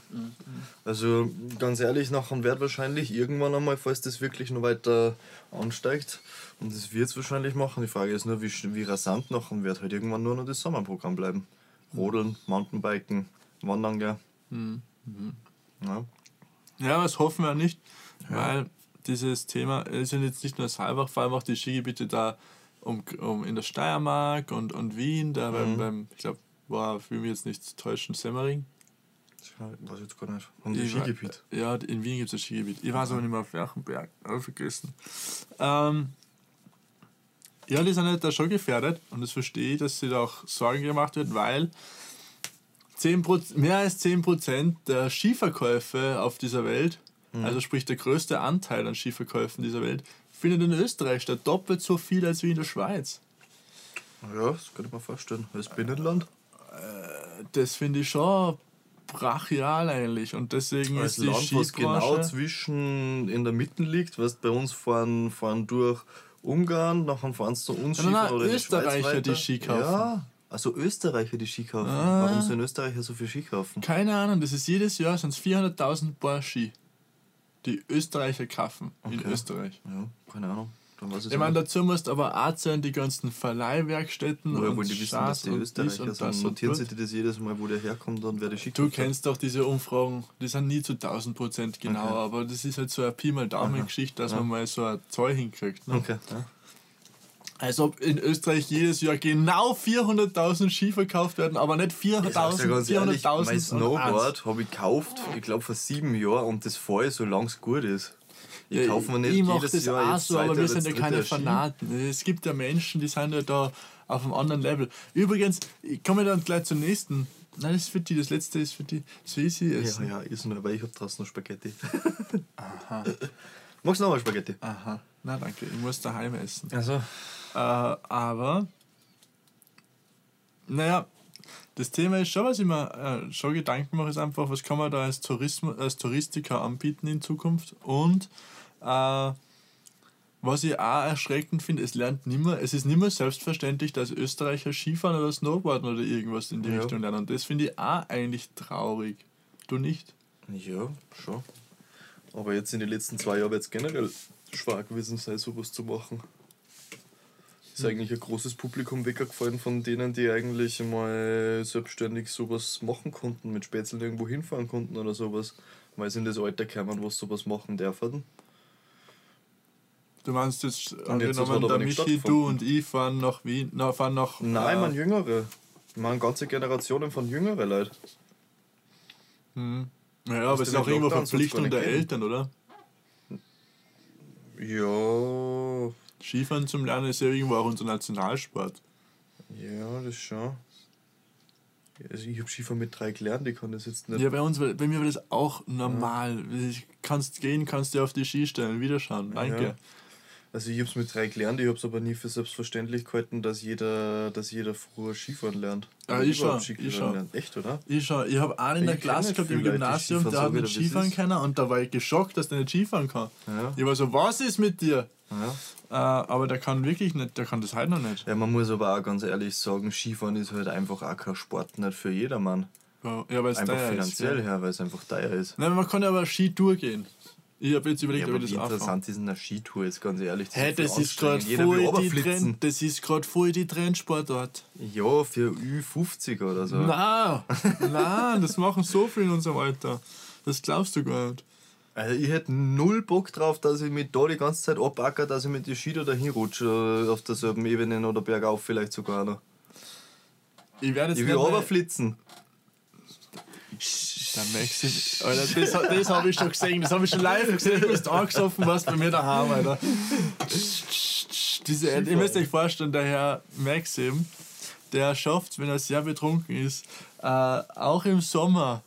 Also ganz ehrlich, nachher wird wahrscheinlich irgendwann einmal, falls das wirklich noch weiter ansteigt, und das wird es wahrscheinlich machen, die Frage ist nur, wie, wie rasant nachher wird halt irgendwann nur noch das Sommerprogramm bleiben. Rodeln, Mountainbiken, Wandern, gell. Ja. Ja, das hoffen wir nicht, weil dieses Thema ist ja jetzt nicht nur Saalbach, vor allem auch die Skigebiete da um, um in der Steiermark und, und Wien, da beim, beim, ich glaube, war für mich jetzt nicht täuschen, Semmering. Ich weiß jetzt gar nicht. Ich wa- Skigebiet? Ja, in Wien gibt es ein Skigebiet. Ich weiß aber nicht mehr auf welchem Berg. Habe vergessen. Ähm, ja, die sind halt da schon gefährdet und das verstehe ich, dass sie da auch Sorgen gemacht wird, weil 10%, mehr als 10% der Skiverkäufe auf dieser Welt, also sprich der größte Anteil an Skiverkäufen dieser Welt, findet in Österreich statt. Doppelt so viel als wie in der Schweiz. Ja, das kann ich mir vorstellen. Das Binnenland. Das finde ich schon brachial eigentlich und deswegen Als ist die Land, was genau zwischen in der Mitte liegt, weißt bei uns fahren, fahren durch Ungarn, nachher fahren sie zu uns Nein, nein, Skifahren oder die Österreicher, die Ski kaufen. Ja, also Österreicher, die Ski kaufen. Ah. Warum sollen Österreicher so viel Ski kaufen? Keine Ahnung, das ist jedes Jahr sind es 400.000 Paar Ski, die Österreicher kaufen in Okay. Österreich. Ja, keine Ahnung. Dann weiß Ich meine, dazu musst aber auch zählen die ganzen Verleihwerkstätten Woher und wollen die wissen, dass die Österreicher und sind? Notieren sie dir das jedes Mal, wo der herkommt und wer die Ski Du kennst doch diese Umfragen, die sind nie zu 1000 Prozent genau, Okay. aber das ist halt so eine Pi mal Daumen-Geschichte, dass man mal so eine Zahl hinkriegt. Ne? Okay. Ja. Als ob in Österreich jedes Jahr genau 400.000 Ski verkauft werden, aber nicht Ich sag's dir 400.000, ganz ehrlich, 400.000 mein. Snowboard habe ich gekauft, ich glaube vor sieben Jahren und das fahre ich, solange es gut ist. Ich Ja, kaufe mir nicht ich jedes das Jahr auch so, aber wir sind ja keine. Fanaten. Es gibt ja Menschen, die sind ja da auf einem anderen Level. Übrigens, ich komme dann gleich zum nächsten. Nein, das ist für die, das letzte ist für die. Das will sie Ja, essen. ja, ist nur, weil ich habe draußen noch Spaghetti. <laughs> Aha. Magst du noch mal Spaghetti? Aha, na danke, ich muss daheim essen. Also. Äh, aber, naja, das Thema ist schon, was ich mir äh, schon Gedanken mache, ist einfach, was kann man da als, Tourismus, als Touristiker anbieten in Zukunft und äh, was ich auch erschreckend finde, es lernt nimmer, es ist nimmer selbstverständlich, dass Österreicher Skifahren oder Snowboarden oder irgendwas in die Ja. Richtung lernen. Und das finde ich auch eigentlich traurig. Du nicht? Ja, schon. Aber jetzt in den letzten zwei Jahren wird es generell schwer gewesen sein, sowas zu machen. Ist eigentlich ein großes Publikum weggefallen von denen, die eigentlich mal selbstständig sowas machen konnten, mit Spätzle irgendwo hinfahren konnten oder sowas. Weil sie in das Alter kamen, wo sie sowas machen dürfen. Du meinst jetzt, Und jetzt angenommen, hat aber der Michi, du und ich fahren nach Wien, na, fahren nach... Nein, äh, man Jüngere. Man ganze Generationen von jüngere Leute. Hm. Ja, aber es ist auch irgendwo Verpflichtung der gehen? Eltern, oder? Ja, Skifahren zum Lernen ist ja irgendwo auch unser Nationalsport. ja, das schon. Also ich habe Skifahren mit drei gelernt, ich kann das jetzt nicht. Ja, bei uns, bei mir war das auch normal. Du Kannst gehen, kannst dir auf die Ski stellen, wieder schauen. Danke. Ja. Also ich habe es mit drei gelernt, ich habe es aber nie für selbstverständlich gehalten, dass jeder, dass jeder früher Skifahren lernt. Oder ich schon, ich schon. lernt. Echt, oder? Ich, schau, ich habe einen in der Klasse gehabt im Gymnasium, der hat nicht. Skifahren können und da war ich geschockt, dass der nicht Skifahren kann. Ja. Ich war so, was ist mit dir? Ja. Äh, aber der kann wirklich nicht, der kann das halt noch nicht. ja, man muss aber auch ganz ehrlich sagen, Skifahren ist halt einfach auch kein Sport, nicht für jedermann. Ja, weil es Einfach teuer finanziell ist. Ja. her, weil es einfach teuer ist. Nein, man kann ja aber Skitour gehen. Ich habe jetzt überlegt, Ja, ob ich wie das anfange. interessant ist eine Skitour jetzt ganz ehrlich. Hä, ist das ist gerade voll, die. Trend, das ist grad voll die Trendsportart. Ja, für Ü50 oder so. Nein, nein, das machen so viele in unserem Alter. Das glaubst du gar nicht. Also ich hätte null Bock drauf, dass ich mich da die ganze Zeit abacker, dass ich mit die Ski da dahin rutsche, äh, auf derselben Ebene oder bergauf vielleicht sogar noch. Ich werde jetzt Ich will runterflitzen. Der Maxim, Alter, das, das habe ich schon gesehen, das habe ich schon live gesehen, du bist angesoffen warst bei mir daheim, Alter. Diese, ihr müsst euch vorstellen, der Herr Maxim, der schafft, wenn er sehr betrunken ist, äh, auch im Sommer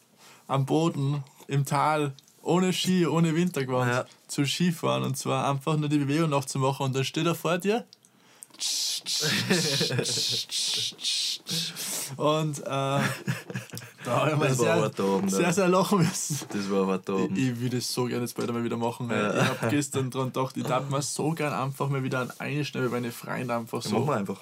am Boden, im Tal, ohne Ski, ohne Wintergewand, Ja. zu Skifahren und zwar einfach nur die Bewegung nachzumachen. Und dann steht er vor dir. <laughs> Und äh, da habe ich mal Das war sehr, hart da oben, sehr, da. sehr lachen müssen. Das war hart da Ich, oben. ich würde es so gerne jetzt bald einmal wieder machen. Ja. Ich habe gestern dran gedacht, ich darf mir so gern einfach mal wieder an eine Stelle bei meine Freunde einfach so. Machen wir einfach.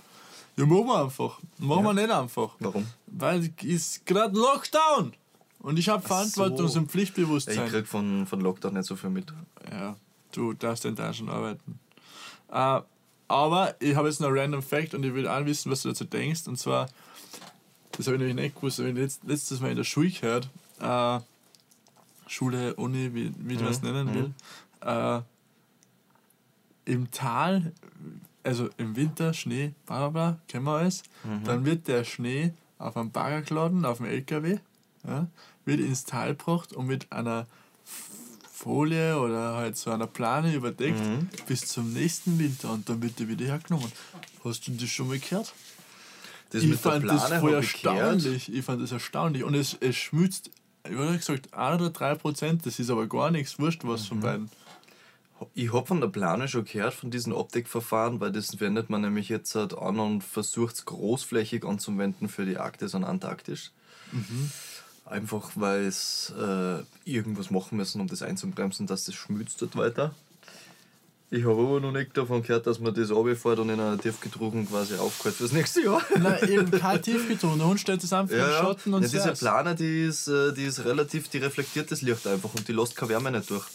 Ja, machen wir einfach. Machen wir Ja. nicht einfach. Warum? Weil es gerade Lockdown. Und ich habe Verantwortungs- so. und Pflichtbewusstsein. Ich krieg von, von Lockdown nicht so viel mit. Ja, du darfst in schon arbeiten. Äh, aber ich habe jetzt noch einen random Fact und ich will auch wissen, was du dazu denkst. Und zwar, das habe ich nämlich nicht gewusst, aber ich letzt, letztes Mal in der Schule gehört. Äh, Schule, Uni, wie, wie du es nennen will. Äh, Im Tal, also im Winter, Schnee, bla bla bla, kennen wir alles. Dann wird der Schnee auf einem Bagger geladen, auf dem LKW, ja, wird ins Tal gebracht und mit einer Folie oder halt so einer Plane überdeckt bis zum nächsten Winter und dann wird der wieder hergenommen. Hast du das schon mal gehört? Das ich fand das voll erstaunlich. Ich fand das erstaunlich. Und es, es schmützt, ich habe gesagt, 1 oder 3 Prozent, das ist aber gar nichts, wurscht was Mhm. von beiden. Ich habe von der Plane schon gehört, von diesen Optikverfahren, weil das wendet man nämlich jetzt halt an und versucht es großflächig anzuwenden für die Arktis und Antarktis. Einfach weil es äh, irgendwas machen müssen, um das einzubremsen, dass das schmützt dort weiter. Ich habe aber noch nicht davon gehört, dass man das runterfährt und in einer tiefgedruckten quasi aufgehört fürs nächste Jahr. Nein, <laughs> eben kein tiefgetrunken. Der Hund stellt es einfach Ja, im. Schatten und ja, diese saß. Plane, die ist, äh, die ist relativ, die reflektiert das Licht einfach und die lässt keine Wärme nicht durch.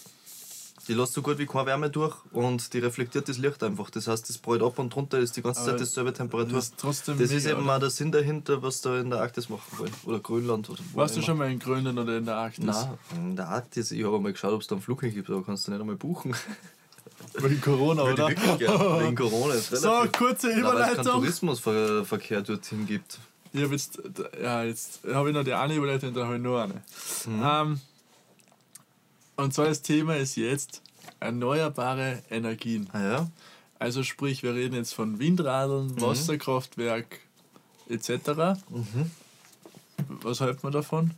Die lässt so gut wie keine Wärme durch und die reflektiert das Licht einfach. Das heißt, das prallt ab und drunter ist die ganze Aber Zeit dieselbe Temperatur. das ist trotzdem das ist mega, eben oder? auch der Sinn dahinter, was da in der Arktis machen wollen. Oder Grönland oder Warst du schon mal in Grönland oder in der Arktis? Nein, in der Arktis, ich habe mal geschaut, ob es da einen Flug gibt, aber kannst du nicht einmal buchen. Wegen Corona, oder? ich wirklich <laughs> gerne. Wegen Corona ist So, relativ- kurze Na, es keinen Überleitung. Tourismusverkehr dorthin gibt. Ich hab jetzt, ja, jetzt habe ich noch die eine Überleitung dann habe ich noch eine. Ähm, und zwar das Thema ist jetzt erneuerbare Energien. Ah ja? Also sprich, wir reden jetzt von Windradeln, Wasserkraftwerk etc. Was hält man davon?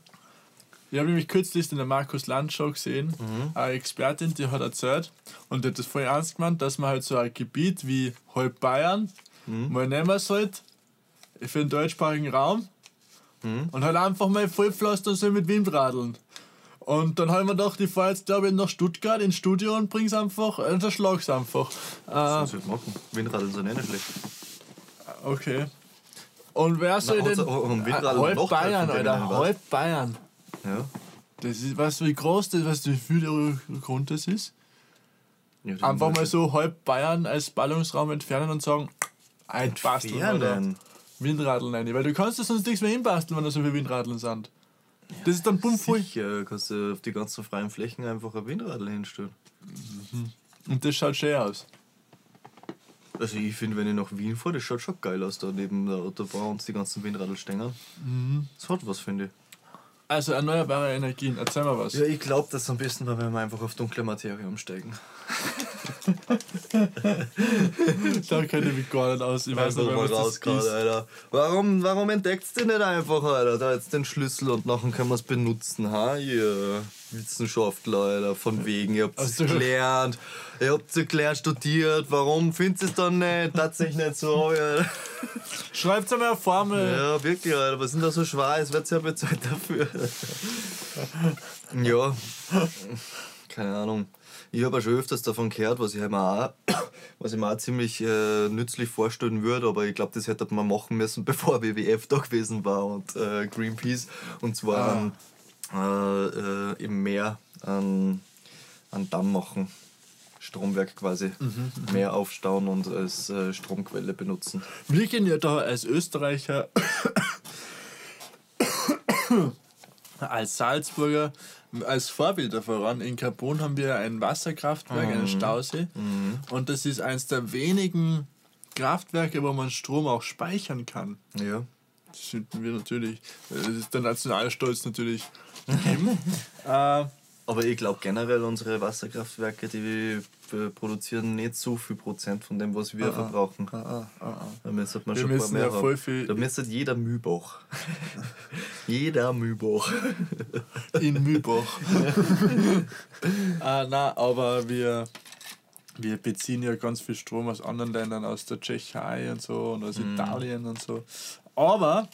Ich habe nämlich kürzlich in der Markus Land Show gesehen, eine Expertin, die hat erzählt und die hat das voll ernst gemeint, dass man halt so ein Gebiet wie halb Bayern mal nehmen sollte für den deutschsprachigen Raum und halt einfach mal vollpflastern soll mit Windradeln. Und dann haben wir gedacht, ich fahre jetzt glaube ich nach Stuttgart ins Studio und bring's einfach, äh, unterschlag's einfach. Äh, Das wird machen. Windradeln sind eh nicht schlecht. Okay. Und wer soll hat's denn. auch am Windrad Ah, halb Bayern, Alter. Halb Bayern. Ja. Das ist, weißt du, wie groß das weißt du, wie viel der Grund das ist? ja die Einfach mal so halb Bayern als Ballungsraum entfernen und sagen, ein Basteln entfernen. Windradeln rein. Weil du kannst ja sonst nichts mehr hinbasteln, wenn da so viele Windradeln sind. Das ist dann bumm voll. Sicher, kannst du auf die ganzen freien Flächen einfach ein Windradl hinstellen. Und das schaut schön aus. Also ich finde, wenn ich nach Wien fahre, das schaut schon geil aus, da neben der Autobahn und die ganzen Windradlstänger. Mhm. Das hat was, finde ich. Also erneuerbare Energien, erzähl mal was. Ja, ich glaube, dass am besten war, wenn wir einfach auf dunkle Materie umsteigen. <laughs> Da kenne ich mich gar nicht aus. Ich weiß nicht, das raus, ist. Alter. Warum, warum entdeckt ihr nicht einfach, Alter? Da jetzt den Schlüssel und nachher können wir es benutzen, ha? Ihr Wissenschaftler, Alter, von wegen. Ihr habt es Also- gelernt, ihr habt es gelernt, studiert. Warum findet ihr es dann nicht? Tatsächlich nicht so, <laughs> Alter. Schreibt einmal eine Formel. Ja, wirklich, Alter. Was sind da so schwer? Es wird ja bezahlt dafür. ja. Keine Ahnung. Ich habe ja schon öfters davon gehört, was ich mir auch, <coughs> was ich mir auch ziemlich äh, nützlich vorstellen würde, aber ich glaube, das hätte man machen müssen, <laughs> bevor WWF da gewesen war und äh, Greenpeace. Und zwar Ah. Äh, äh, im Meer an, an Damm machen. Stromwerk quasi. Meer aufstauen und als äh, Stromquelle benutzen. Wir gehen ja da als Österreicher, als Salzburger, als Vorbilder voran. In Carbon haben wir ein Wasserkraftwerk, einen Stausee. Und das ist eines der wenigen Kraftwerke, wo man Strom auch speichern kann. Ja. Das finden wir natürlich. Das ist der Nationalstolz natürlich. Äh, Aber ich glaube generell, unsere Wasserkraftwerke, die äh, produzieren nicht so viel Prozent von dem, was wir Ah, ah. verbrauchen. Ah, ah, ah, ah. Da müsste man Wir schon ein paar müssen mehr ja voll viel- Da müsste jeder Mühlbach. <laughs> jeder Mühlbach. in Mühlbach. <laughs> ah, nein, aber wir, wir beziehen ja ganz viel Strom aus anderen Ländern, aus der Tschechei und so und aus Italien und so. Aber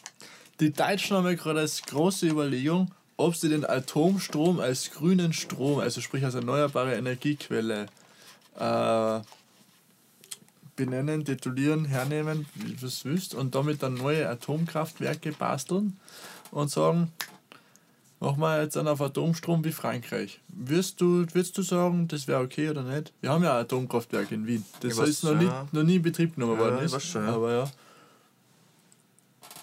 die Deutschen haben ja gerade als große Überlegung, ob sie den Atomstrom als grünen Strom, also sprich als erneuerbare Energiequelle, äh, benennen, titulieren, hernehmen, wie du es willst, und damit dann neue Atomkraftwerke basteln und sagen, machen wir jetzt einen auf Atomstrom wie Frankreich. Wirst du, würdest du sagen, das wäre okay oder nicht? Wir haben ja ein Atomkraftwerk in Wien. Das ist noch, ja. nie, noch nie in Betrieb genommen Ja, worden. Ist, schon, ja. Aber ja.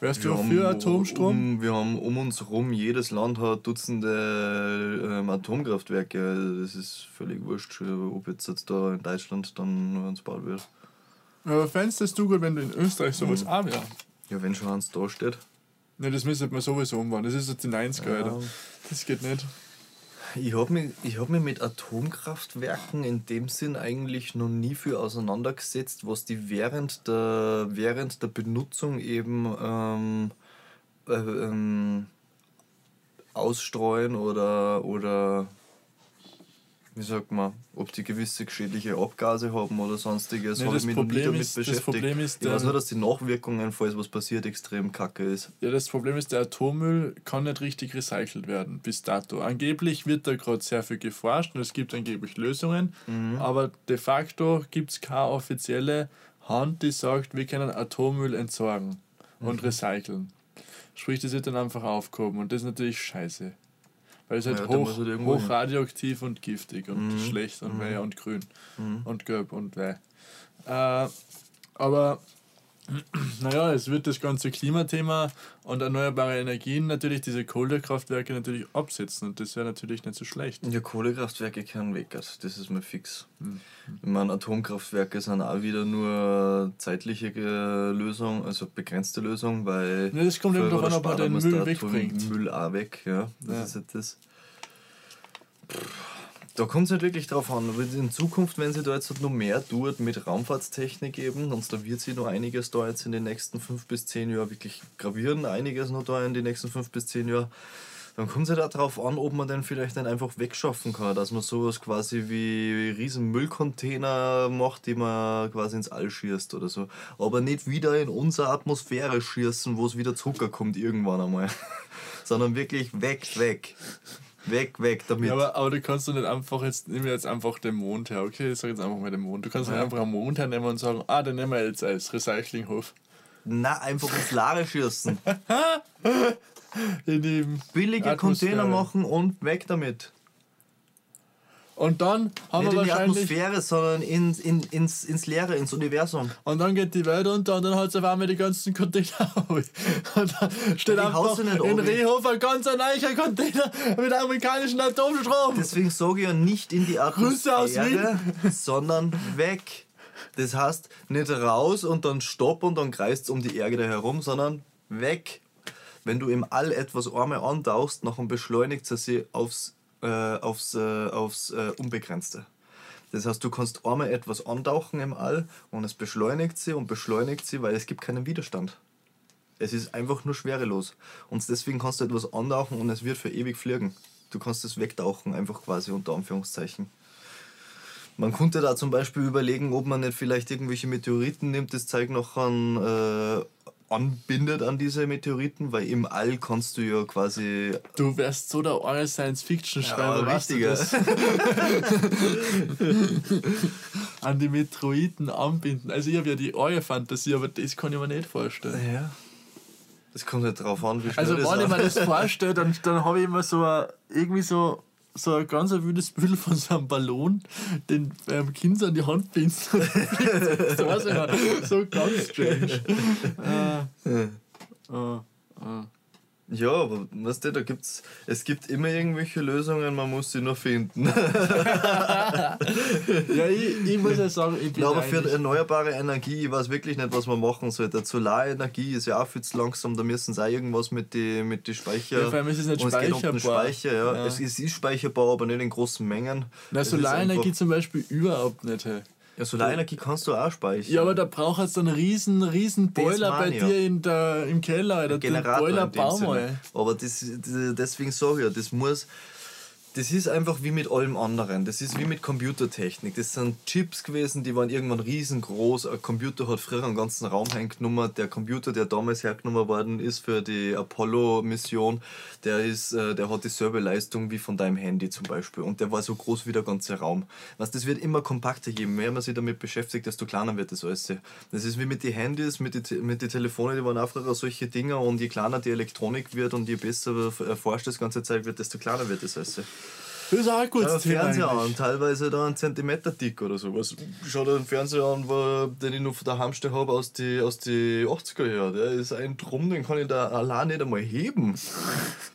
Wärst du haben für Atomstrom? Um, wir haben um uns herum, jedes Land hat Dutzende ähm, Atomkraftwerke. Das ist völlig wurscht, ob jetzt, jetzt da in Deutschland dann eins gebaut wird. Aber fändest du es du gut, wenn du in Österreich sowas Mhm. auch wäre? Ja, wenn schon eins da steht. Ne, das müsste man sowieso umbauen. Das ist jetzt die 90er, Ja. Alter. Das geht nicht. Ich habe mich, ich hab mich mit Atomkraftwerken in dem Sinn eigentlich noch nie viel auseinandergesetzt, was die während der, während der Benutzung eben ähm, äh, ähm, ausstreuen oder, oder wie sagt man, ob die gewisse schädliche Abgase haben oder sonstiges. Nee, Hab das ich mich noch nie Problem damit ist- das beschäftigt. Problem ist, ich weiß nur, dass die Nachwirkungen, falls was passiert, extrem kacke ist. Ja, das Problem ist, der Atommüll kann nicht richtig recycelt werden bis dato. Angeblich wird da gerade sehr viel geforscht und es gibt angeblich Lösungen, aber de facto gibt es keine offizielle Hand, die sagt, wir können Atommüll entsorgen und recyceln. Sprich, das wird dann einfach aufgehoben und das ist natürlich scheiße. Weil es halt Ja, hoch, halt hoch radioaktiv und giftig und Mhm. schlecht und weh und grün Mhm. und gelb und weh. Äh, aber naja, es wird das ganze Klimathema und erneuerbare Energien natürlich diese Kohlekraftwerke natürlich absetzen und das wäre natürlich nicht so schlecht. Ja, Kohlekraftwerke können weg, also das ist mir fix. Mhm. Ich meine, Atomkraftwerke sind auch wieder nur zeitliche äh, Lösung, also begrenzte Lösung, weil. Ja, das kommt eben oder an, ob man den Müll wegbringt. Müll auch weg, ja. Das Ja. ist halt das. Da kommt es nicht wirklich drauf an. In Zukunft, wenn sie da jetzt noch mehr tut mit Raumfahrtstechnik eben, und da wird sie noch einiges da jetzt in den nächsten fünf bis zehn Jahren wirklich gravieren, einiges noch da in den nächsten fünf bis zehn Jahren, dann kommt es ja darauf an, ob man den vielleicht dann einfach wegschaffen kann, dass man sowas quasi wie riesen Müllcontainer macht, die man quasi ins All schießt oder so. Aber nicht wieder in unsere Atmosphäre schießen, wo es wieder zurückkommt irgendwann einmal. <laughs> Sondern wirklich weg, weg. Weg, weg damit. Aber, aber du kannst doch nicht einfach jetzt, nehmen wir jetzt einfach den Mond her, okay? Ich sag jetzt einfach mal den Mond. Du kannst nicht Ja. einfach einen Mond hernehmen und sagen, ah, den nehmen wir jetzt als Recyclinghof. Na, einfach ins Lare schießen. In <laughs> die Billige Atmosphäre. Container machen und weg damit. Und dann haben Nicht wir in die wahrscheinlich. Atmosphäre, sondern ins, in, ins, ins Leere, ins Universum. Und dann geht die Welt unter und dann hat es auf einmal die ganzen Container <laughs> auf. Und dann steht Die einfach nicht in oben. Rehof ein ganz neuer Container mit amerikanischen Atomstrom. Deswegen sage ich ja nicht in die Atmosphäre, <laughs> sondern weg. Das heißt nicht raus und dann stopp und dann kreist um die Erde herum, sondern weg. Wenn du im All etwas einmal antauchst, nachher beschleunigt es sich aufs, äh, aufs, äh, aufs äh, Unbegrenzte. Das heißt, du kannst einmal etwas antauchen im All und es beschleunigt sie und beschleunigt sie, weil es gibt keinen Widerstand. Es ist einfach nur schwerelos. Und deswegen kannst du etwas antauchen und es wird für ewig fliegen. Du kannst es wegtauchen, einfach quasi unter Anführungszeichen. Man konnte da zum Beispiel überlegen, ob man nicht vielleicht irgendwelche Meteoriten nimmt, das Zeug noch an, äh, anbindet an diese Meteoriten, weil im All kannst du ja quasi. Du wärst so der eure Science-Fiction-Schreiber. Ja, richtiger. <laughs> An die Meteoriten anbinden. Also ich habe ja die eure Fantasie, aber das kann ich mir nicht vorstellen. Ja. Das kommt nicht drauf an, wie schnell Also das wenn ich mir das vorstelle, dann, dann habe ich immer so irgendwie so, so ein ganz wildes Bild von so einem Ballon, den beim Kind an die Hand bindet. <laughs> so, so ganz strange. <laughs> äh, äh, äh. Ja, aber weißt du, da gibt's, es gibt immer irgendwelche Lösungen, man muss sie nur finden. <laughs> <laughs> ja, ich, ich muss ja sagen, ich bin Na, aber für erneuerbare Energie, ich weiß wirklich nicht, was man machen sollte. Solarenergie ist ja auch viel zu langsam, da müssen sie auch irgendwas mit den mit die Speicher. Ja, vor allem ist es nicht Und geht um den speicherbar. Speicher, ja. Ja. Es, ist, speicherbar, aber nicht in großen Mengen. Na, Es Solarenergie zum Beispiel überhaupt nicht. Hey. Ja, Solarenergie kannst du auch speichern. Ja, aber da braucht es einen riesen, riesen Boiler bei ich, dir in der, im Keller. Alter. Generator Boiler bauen. Aber das, das, deswegen sage ich ja, das muss. Das ist einfach wie mit allem anderen. Das ist wie mit Computertechnik. Das sind Chips gewesen, die waren irgendwann riesengroß. Ein Computer hat früher einen ganzen Raum hergenommen. Der Computer, der damals hergenommen worden ist für die Apollo-Mission, der, äh, der hat dieselbe Leistung wie von deinem Handy zum Beispiel. Und der war so groß wie der ganze Raum. Was, das wird immer kompakter. Je mehr man sich damit beschäftigt, desto kleiner wird das alles. Das ist wie mit den Handys, mit den mit die Telefone, die waren auch früher solche Dinger. Und je kleiner die Elektronik wird und je besser erforscht das ganze Zeit wird, desto kleiner wird das alles. Das ist auch ein gutes Thema. Fernseher eigentlich. an, teilweise da ein Zentimeter dick oder sowas. Schau dir den Fernseher an, wo, den ich noch von daheim stehen habe, aus die, aus die 80er Jahren. Der ist ein Drum, den kann ich da allein nicht einmal heben.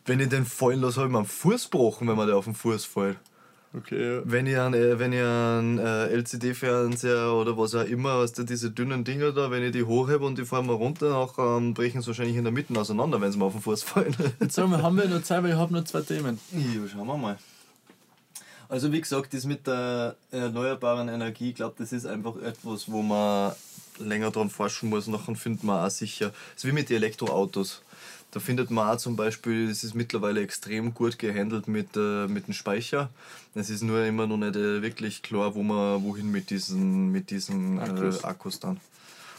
Wenn ich den fallen lasse, habe ich mir einen Fuß gebrochen, wenn man der auf den Fuß fällt. Okay, ja. Wenn ich einen, äh, wenn einen äh, LCD-Fernseher oder was auch immer, weißt du, diese dünnen Dinger da, wenn ich die hochhebe und die fahren mal runter, nachher ähm, brechen sie wahrscheinlich in der Mitte auseinander, wenn sie mir auf den Fuß fallen. Jetzt sagen wir, haben wir noch Zeit, weil ich habe noch zwei Themen. Ja, schauen wir mal. Also wie gesagt, das mit der erneuerbaren Energie, ich glaube, das ist einfach etwas, wo man länger dran forschen muss. Nachher findet man auch sicher, es ist wie mit den Elektroautos. Da findet man auch zum Beispiel, es ist mittlerweile extrem gut gehandelt mit, äh, mit dem Speicher. Es ist nur immer noch nicht äh, wirklich klar, wo man wohin mit diesen, mit diesen. Äh, Akkus dann.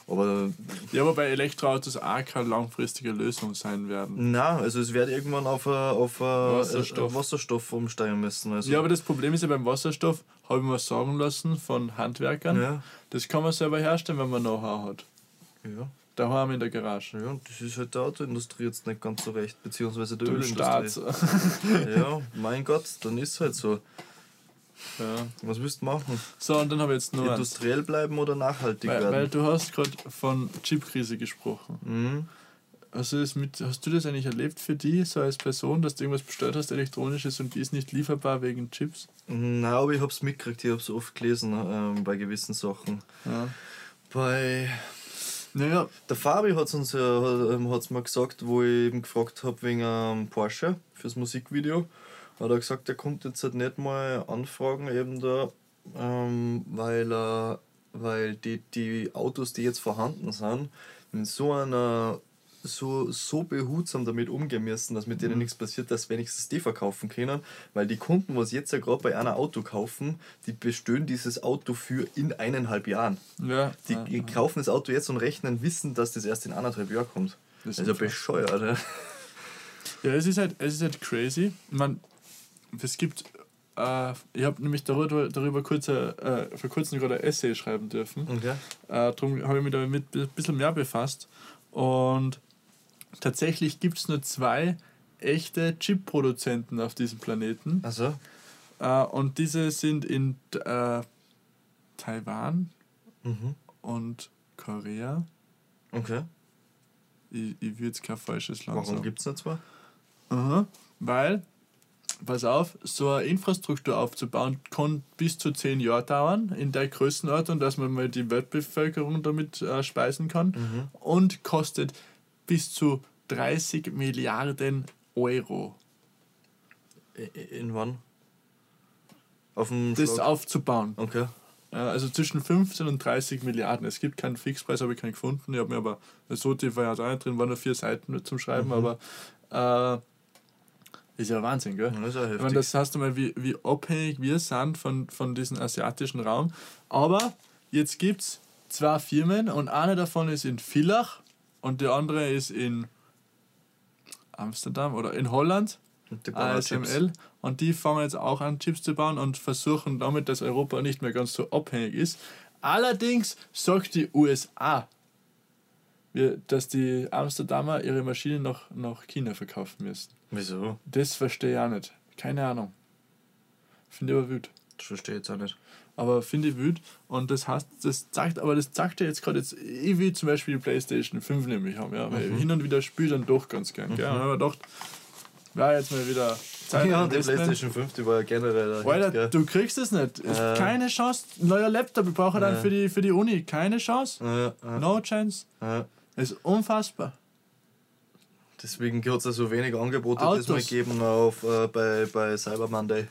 Aber Ja, aber bei Elektroautos auch keine langfristige Lösung sein werden. na, also es wird irgendwann auf, äh, auf äh, Wasserstoff. Wasserstoff umsteigen müssen. Also Ja, aber das Problem ist ja beim Wasserstoff, habe ich mir sagen lassen von Handwerkern, Ja. das kann man selber herstellen, wenn man Know-how hat. ja. Daheim in der Garage. Ja, und das ist halt der Autoindustrie jetzt nicht ganz so recht, beziehungsweise der Du Ölindustrie. Staat. Ja, mein Gott, dann ist halt so. Ja. Was willst du machen? So, und dann habe ich jetzt nur eins. Industriell bleiben oder nachhaltig Weil, weil werden? du hast gerade von Chipkrise gesprochen. Mhm. Hast du, das mit, hast du das eigentlich erlebt für die, so als Person, dass du irgendwas bestellt hast, elektronisches und die ist nicht lieferbar wegen Chips? Nein, aber ich hab's mitgekriegt, ich hab's oft gelesen ähm, bei gewissen Sachen. Ja. Bei Naja, der Fabi uns ja, hat, ähm, hat's mir gesagt, wo ich eben gefragt habe wegen einem Porsche fürs Musikvideo, hat er gesagt, er kommt jetzt halt nicht mal anfragen eben da, ähm, weil er, weil die, die Autos, die jetzt vorhanden sind, in so einer so, so behutsam damit umgehen müssen, dass mit denen nichts passiert, dass wenigstens die verkaufen können, weil die Kunden, was jetzt ja gerade bei einer Auto kaufen, die bestellen dieses Auto für in eineinhalb Jahren. ja. Die, ja, kaufen das Auto jetzt und rechnen, wissen, dass das erst in anderthalb Jahren kommt. Das ist also bescheuert. Ja. Ja, es ist halt, es ist halt crazy. Man, es gibt, äh, ich habe nämlich darüber, darüber kurz, äh, vor kurzem gerade ein Essay schreiben dürfen. Okay. Äh, darum habe ich mich damit ein bisschen mehr befasst. Und tatsächlich gibt es nur zwei echte Chip-Produzenten auf diesem Planeten. Also, und diese sind in äh, Taiwan mhm. und Korea. okay. Ich, ich will jetzt kein falsches Land Warum sagen. gibt es nicht zwei? Aha, weil, pass auf, so eine Infrastruktur aufzubauen, kann bis zu zehn Jahre dauern, in der Größenordnung, dass man mal die Weltbevölkerung damit äh, speisen kann Mhm. und kostet bis zu 30 Milliarden Euro, In wann? Auf dem das Schlag? aufzubauen. Okay. Äh, Also zwischen 15 und 30 Milliarden. Es gibt keinen Fixpreis, habe ich keinen gefunden. Ich habe mir aber, so tief war ja da nicht drin, waren nur vier Seiten zum Schreiben, Mhm. aber äh, ist ja Wahnsinn, gell? Das ist ja Ich heftig. meine, das heißt einmal, wie, wie abhängig wir sind von, von diesem asiatischen Raum. Aber jetzt gibt es zwei Firmen und eine davon ist in Villach und die andere ist in Amsterdam oder in Holland, Und die bauen auch Chips. ASML. Und die fangen jetzt auch an, Chips zu bauen und versuchen damit, dass Europa nicht mehr ganz so abhängig ist. Allerdings sagt die USA, wir- dass die Amsterdamer ihre Maschinen nach, nach China verkaufen müssen. Wieso? Das verstehe ich auch nicht. Keine Ahnung. Finde ich aber wütend. Das verstehe ich jetzt auch nicht. Aber finde ich wild. Und das heißt, das zeigt, aber das zeigt ja jetzt gerade jetzt, ich will zum Beispiel die Playstation 5 nämlich haben, ja. Weil Mhm. hin und wieder spiele dann doch ganz gern. Gell? Und dann habe ich gedacht, wäre jetzt mal wieder Zeit Ja, die. PlayStation 5, die war ja generell Alter, du kriegst es nicht. Ja. Keine Chance. Neuer Laptop, ich brauche dann Ja. für, die, für die Uni. Keine Chance. Ja, ja, No chance. Ja. Es ist unfassbar. Deswegen hat es ja so wenig Angebote Autos. diesmal gegeben auf, äh, bei, bei Cyber Monday.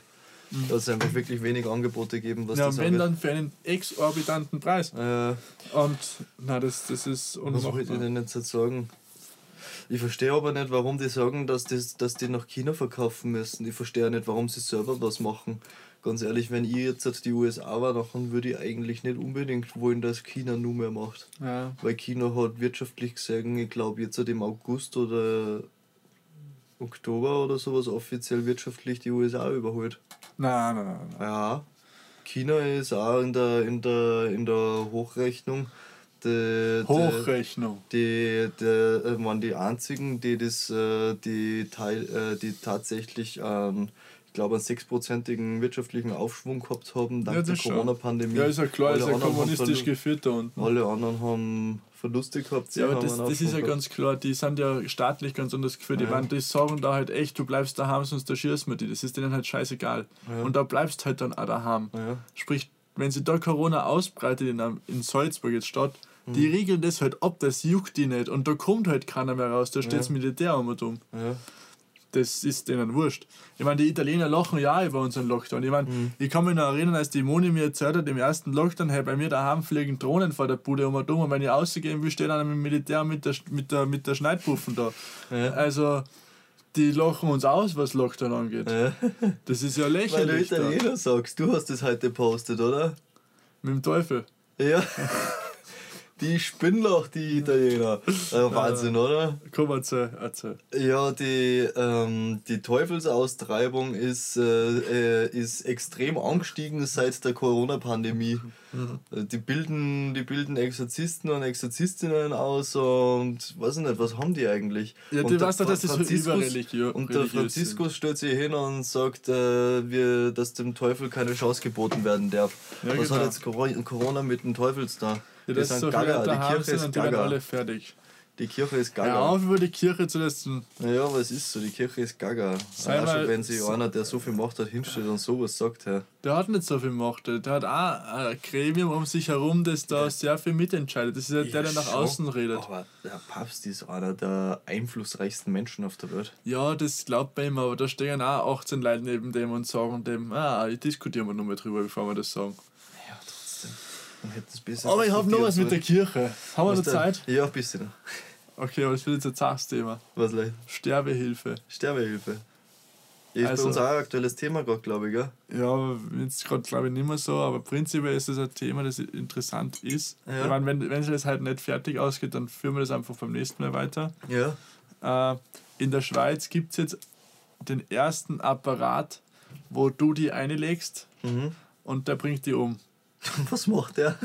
Mhm. Da hat es einfach wirklich wenig Angebote gegeben, was Ja, das wenn angeht. dann für einen exorbitanten Preis. Äh, Und na, das, das ist was wollte ich unmachbar. denn jetzt sagen? Ich verstehe aber nicht, warum die sagen, dass, das, dass die nach China verkaufen müssen. Ich verstehe auch nicht, warum sie selber was machen. Ganz ehrlich, wenn ich jetzt die USA war, dann würde ich eigentlich nicht unbedingt wollen, dass China nur mehr macht. Ja. Weil China hat wirtschaftlich gesehen, ich glaube jetzt seit im August oder Oktober oder sowas offiziell wirtschaftlich die USA überholt. Nein, nein, nein. Ja. China ist auch in der, in der, in der Hochrechnung. Die, Hochrechnung. Die, die, äh, waren die einzigen, die das, äh, die, äh, die tatsächlich ähm, ich glaube, einen sechsprozentigen wirtschaftlichen Aufschwung gehabt haben dank Ja, der. Corona-Pandemie. Ja, ist ja klar, Alle ist ja kommunistisch geführt da unten. Alle anderen haben Verluste gehabt. Ja, aber das, das ist ja Aufschwung ganz klar, die sind ja staatlich ganz anders geführt. Die, Ja. waren, die sagen da halt echt, du bleibst daheim, sonst erschießt man die. Das ist denen halt scheißegal. Ja. Und da bleibst halt dann auch daheim. gehabt. Ja. Sprich, wenn sie da Corona ausbreitet in, in Salzburg jetzt Stadt, die Mhm. regeln das halt ab, das juckt die nicht. Und da kommt halt keiner mehr raus, da steht das. Militär um und um. Ja. Das ist denen wurscht. Ich meine, die Italiener lachen ja über unseren Lockdown. Ich meine, Mhm. ich kann mich noch erinnern, als die Moni mir erzählt hat, im ersten Lockdown, hey, bei mir daheim fliegen Drohnen vor der Bude um und um. Und wenn ich rausgehen will, steht einer mit dem Militär mit der, mit der, mit der Schneidpuffen da. Ja. Also, die lachen uns aus, was Lockdown angeht. Ja. Das ist ja Weil du lächerlich. Da. Italiener sagst, du hast das heute gepostet, oder? Mit dem Teufel. Ja. <laughs> Die Spinnloch, die Italiener. Äh, Wahnsinn, oder? Komm, erzähl, erzähl. Ja, die, ähm, die Teufelsaustreibung ist, äh, äh, ist extrem angestiegen seit der Corona-Pandemie. Äh, Die bilden, die bilden Exorzisten und Exorzistinnen aus und weiß ich nicht, was haben die eigentlich? Ja, du weißt doch, dass das überreligio- Und der Franziskus stellt sich hin und sagt, äh, wir, dass dem Teufel keine Chance geboten werden darf. Ja, was genau. hat jetzt Coro- Corona mit dem Teufels da? Ja, Die dass sind so gaga, die Kirche sind ist gaga. alle fertig. Die Kirche ist Hör gaga. auf, über die Kirche zu lassen. Naja, aber es ist so, die Kirche ist gaga. Sei auch schon, wenn sich einer, der so viel Macht hat, hinstellt und sowas sagt, ja. Der hat nicht so viel Macht. Der hat auch ein Gremium um sich herum, das da sehr viel mitentscheidet. Das ist ja der, der nach außen redet. Aber der Papst ist einer der einflussreichsten Menschen auf der Welt. Ja, das glaubt man immer, aber da stehen auch 18 Leute neben dem und sagen dem, ah, ich diskutieren wir nochmal drüber, bevor wir das sagen. Ja, trotzdem. Man hätte es besser Aber ich habe noch was mit der Kirche. Haben wir noch Zeit? Ja, ein bisschen. Okay, aber das wird jetzt ein zartes Thema. Was leicht? Sterbehilfe. Sterbehilfe. Ja, ist Also- bei uns auch ein aktuelles Thema gerade, glaube ich, gell? Ja, jetzt gerade glaube ich nicht mehr so, aber prinzipiell ist es ein Thema, das interessant ist. Ja. Ich meine, wenn, wenn sich das halt nicht fertig ausgeht, dann führen wir das einfach beim nächsten Mal weiter. Ja. Äh, in der Schweiz gibt es jetzt den ersten Apparat, wo du die einlegst Mhm. und der bringt die um. <laughs> Was macht der?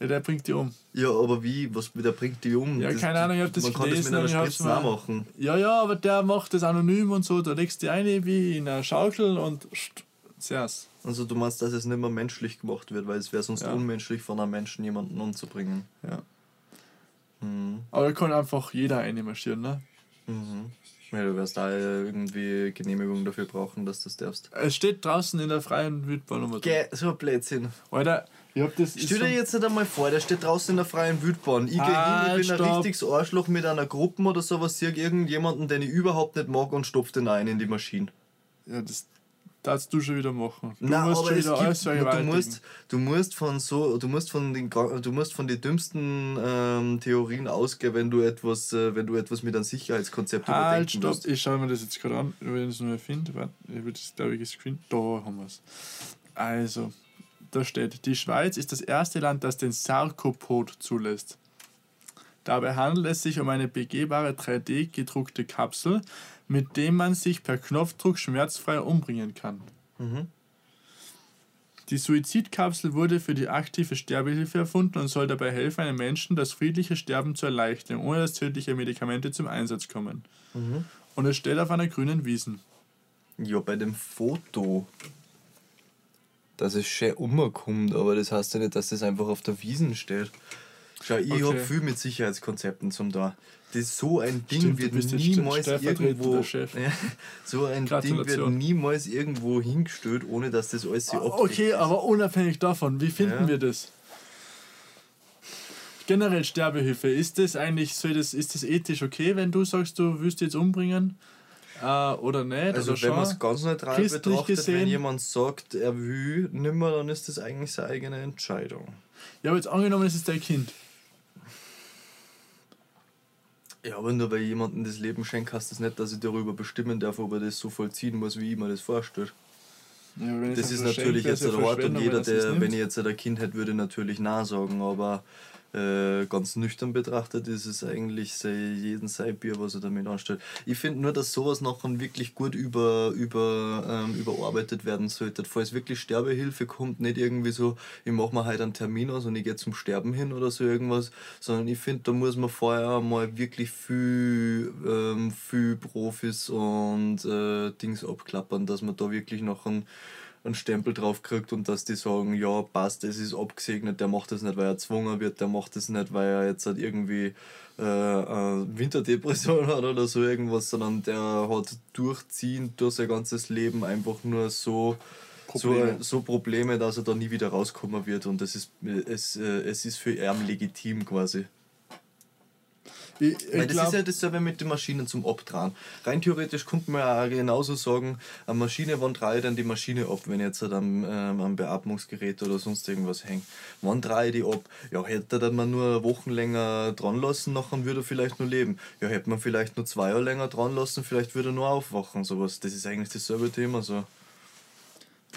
Ja, der bringt die um. Ja, aber wie? Was, der bringt die um? Ja, keine Ahnung, ich hab das Man kann das gelesen mit einer Spritze auch machen. Ja, ja, aber der macht das anonym und so. Da legst du die eine wie in einer Schaukel und sehr. Also du meinst, dass es nicht mehr menschlich gemacht wird, weil es wäre sonst Ja. unmenschlich von einem Menschen jemanden umzubringen. Ja. Mhm. Aber da kann einfach jeder eine marschieren, ne? Mhm. Ja, du wirst da irgendwie Genehmigung dafür brauchen, dass du das darfst. Es steht draußen in der freien Wildbahn um. Geh, so ein Blödsinn. Alter, ich hab das. Stell dir jetzt nicht einmal vor, der steht draußen in der freien Wildbahn. Ich gehe Halt, hin, ich bin ein stopp. richtiges Arschloch mit einer Gruppe oder sowas, sehe irgendjemanden, den ich überhaupt nicht mag und stopf den ein in die Maschine. Ja, das darfst du schon wieder machen. Du Nein, musst aber schon wieder alles du musst, du musst von so, du musst von den, du musst von den dümmsten ähm, Theorien ausgehen, wenn du etwas, äh, wenn du etwas mit einem Sicherheitskonzept Halt, überdenken stopp. musst. Ich schaue mir das jetzt gerade an, wenn ich es nur finde. Ich würde das, glaube ich, gescreent. Da haben wir es. Also, da steht: Die Schweiz ist das erste Land, das den Sarkopod zulässt. Dabei handelt es sich um eine begehbare 3D-gedruckte Kapsel, mit dem man sich per Knopfdruck schmerzfrei umbringen kann. Mhm. Die Suizidkapsel wurde für die aktive Sterbehilfe erfunden und soll dabei helfen, einem Menschen das friedliche Sterben zu erleichtern, ohne dass tödliche Medikamente zum Einsatz kommen. Mhm. Und es steht auf einer grünen Wiesen. Ja, bei dem Foto. dass es schön umkommt, aber das heißt ja nicht, dass das einfach auf der Wiesen steht. Schau, ich Okay. habe viel mit Sicherheitskonzepten zum da. Das so ein Ding Stimmt, wird niemals irgendwo <laughs> so ein Ding wird niemals irgendwo hingestellt, ohne dass das alles so Ah, Okay, aber unabhängig davon, wie finden Ja. wir das? Generell Sterbehilfe, ist das eigentlich, soll das, ist das ethisch okay, wenn du sagst, du willst jetzt umbringen? Äh, oder nicht? Also oder wenn man es ganz neutral betrachtet, gesehen- wenn jemand sagt, er will nimmer, dann ist das eigentlich seine eigene Entscheidung. Ja, aber jetzt angenommen, es ist dein Kind. Ja, aber nur weil jemandem das Leben schenkt, heißt das nicht, dass ich darüber bestimmen darf, ob er das so vollziehen muss, wie ich mir das vorstelle. Ja, es Das ist natürlich jetzt der Ort und jeder, es der, wenn ich jetzt ein Kind hätte, würde natürlich Nein sagen, aber äh, ganz nüchtern betrachtet ist es eigentlich sei, jeden sein Bier, was er damit anstellt. Ich finde nur, dass sowas nachher wirklich gut über, über, ähm, überarbeitet werden sollte. Falls wirklich Sterbehilfe kommt, nicht irgendwie so, ich mache mir heute einen Termin aus und ich gehe zum Sterben hin oder so irgendwas, sondern ich finde, da muss man vorher mal wirklich viel, ähm, viel Profis und äh, Dings abklappern, dass man da wirklich noch einen, Stempel drauf kriegt und dass die sagen, ja, passt, es ist abgesegnet, der macht das nicht, weil er gezwungen wird, der macht das nicht, weil er jetzt halt irgendwie äh, Winterdepression <laughs> hat oder so irgendwas, sondern der hat durchziehend durch sein ganzes Leben einfach nur so Probleme. So, so Probleme, dass er da nie wieder rauskommen wird und das ist, es, äh, es ist für ihn legitim quasi. Ich, Weil ich das glaub, ist ja dasselbe mit den Maschinen zum Abdrehen. Rein theoretisch könnte man ja genauso sagen, eine Maschine, wann drehe ich denn die Maschine ab, wenn jetzt halt am, ähm, am Beatmungsgerät oder sonst irgendwas hängt. Wann drehe ich die ab? Ja, hätte er man nur Wochen länger dran lassen, nachher würde er vielleicht nur leben. Ja, hätte man vielleicht nur zwei Jahre länger dran lassen, vielleicht würde er nur aufwachen. Sowas. Das ist eigentlich dasselbe Thema. So.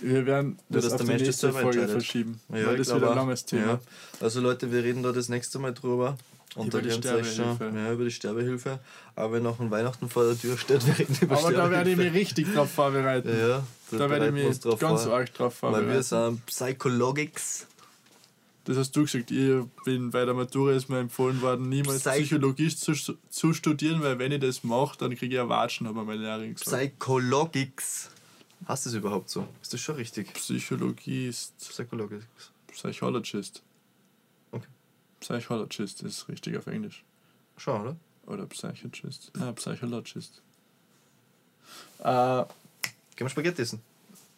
wir werden das dass auf der die das nächste Folge entscheidet. verschieben. Ja, weil das wird ein langes Thema. Ja. Also Leute, wir reden da das nächste Mal drüber. Und Über da die schon, Sterbehilfe. ja, über die Sterbehilfe. Aber wenn noch ein Weihnachten vor der Tür steht, <laughs> wir reden über Aber da werde ich mich richtig drauf vorbereiten. Ja, da werde ich mich drauf ganz vor. arg drauf Weil wir vorbereiten. sind Psychologics. Das hast du gesagt, ich bin bei der Matura ist mir empfohlen worden, niemals Psych- Psychologie zu, zu studieren, weil wenn ich das mache, dann kriege ich ja Watschen, mir meine Lehrerin gesagt. Psychologics. Hast du das überhaupt so? Ist das schon richtig? Psychologie ist Psychologics. Psychologist. Psychologist ist richtig auf Englisch. Schon, oder? Oder Psychologist. Ja, Psychologist. Äh, Gehen wir Spaghetti essen?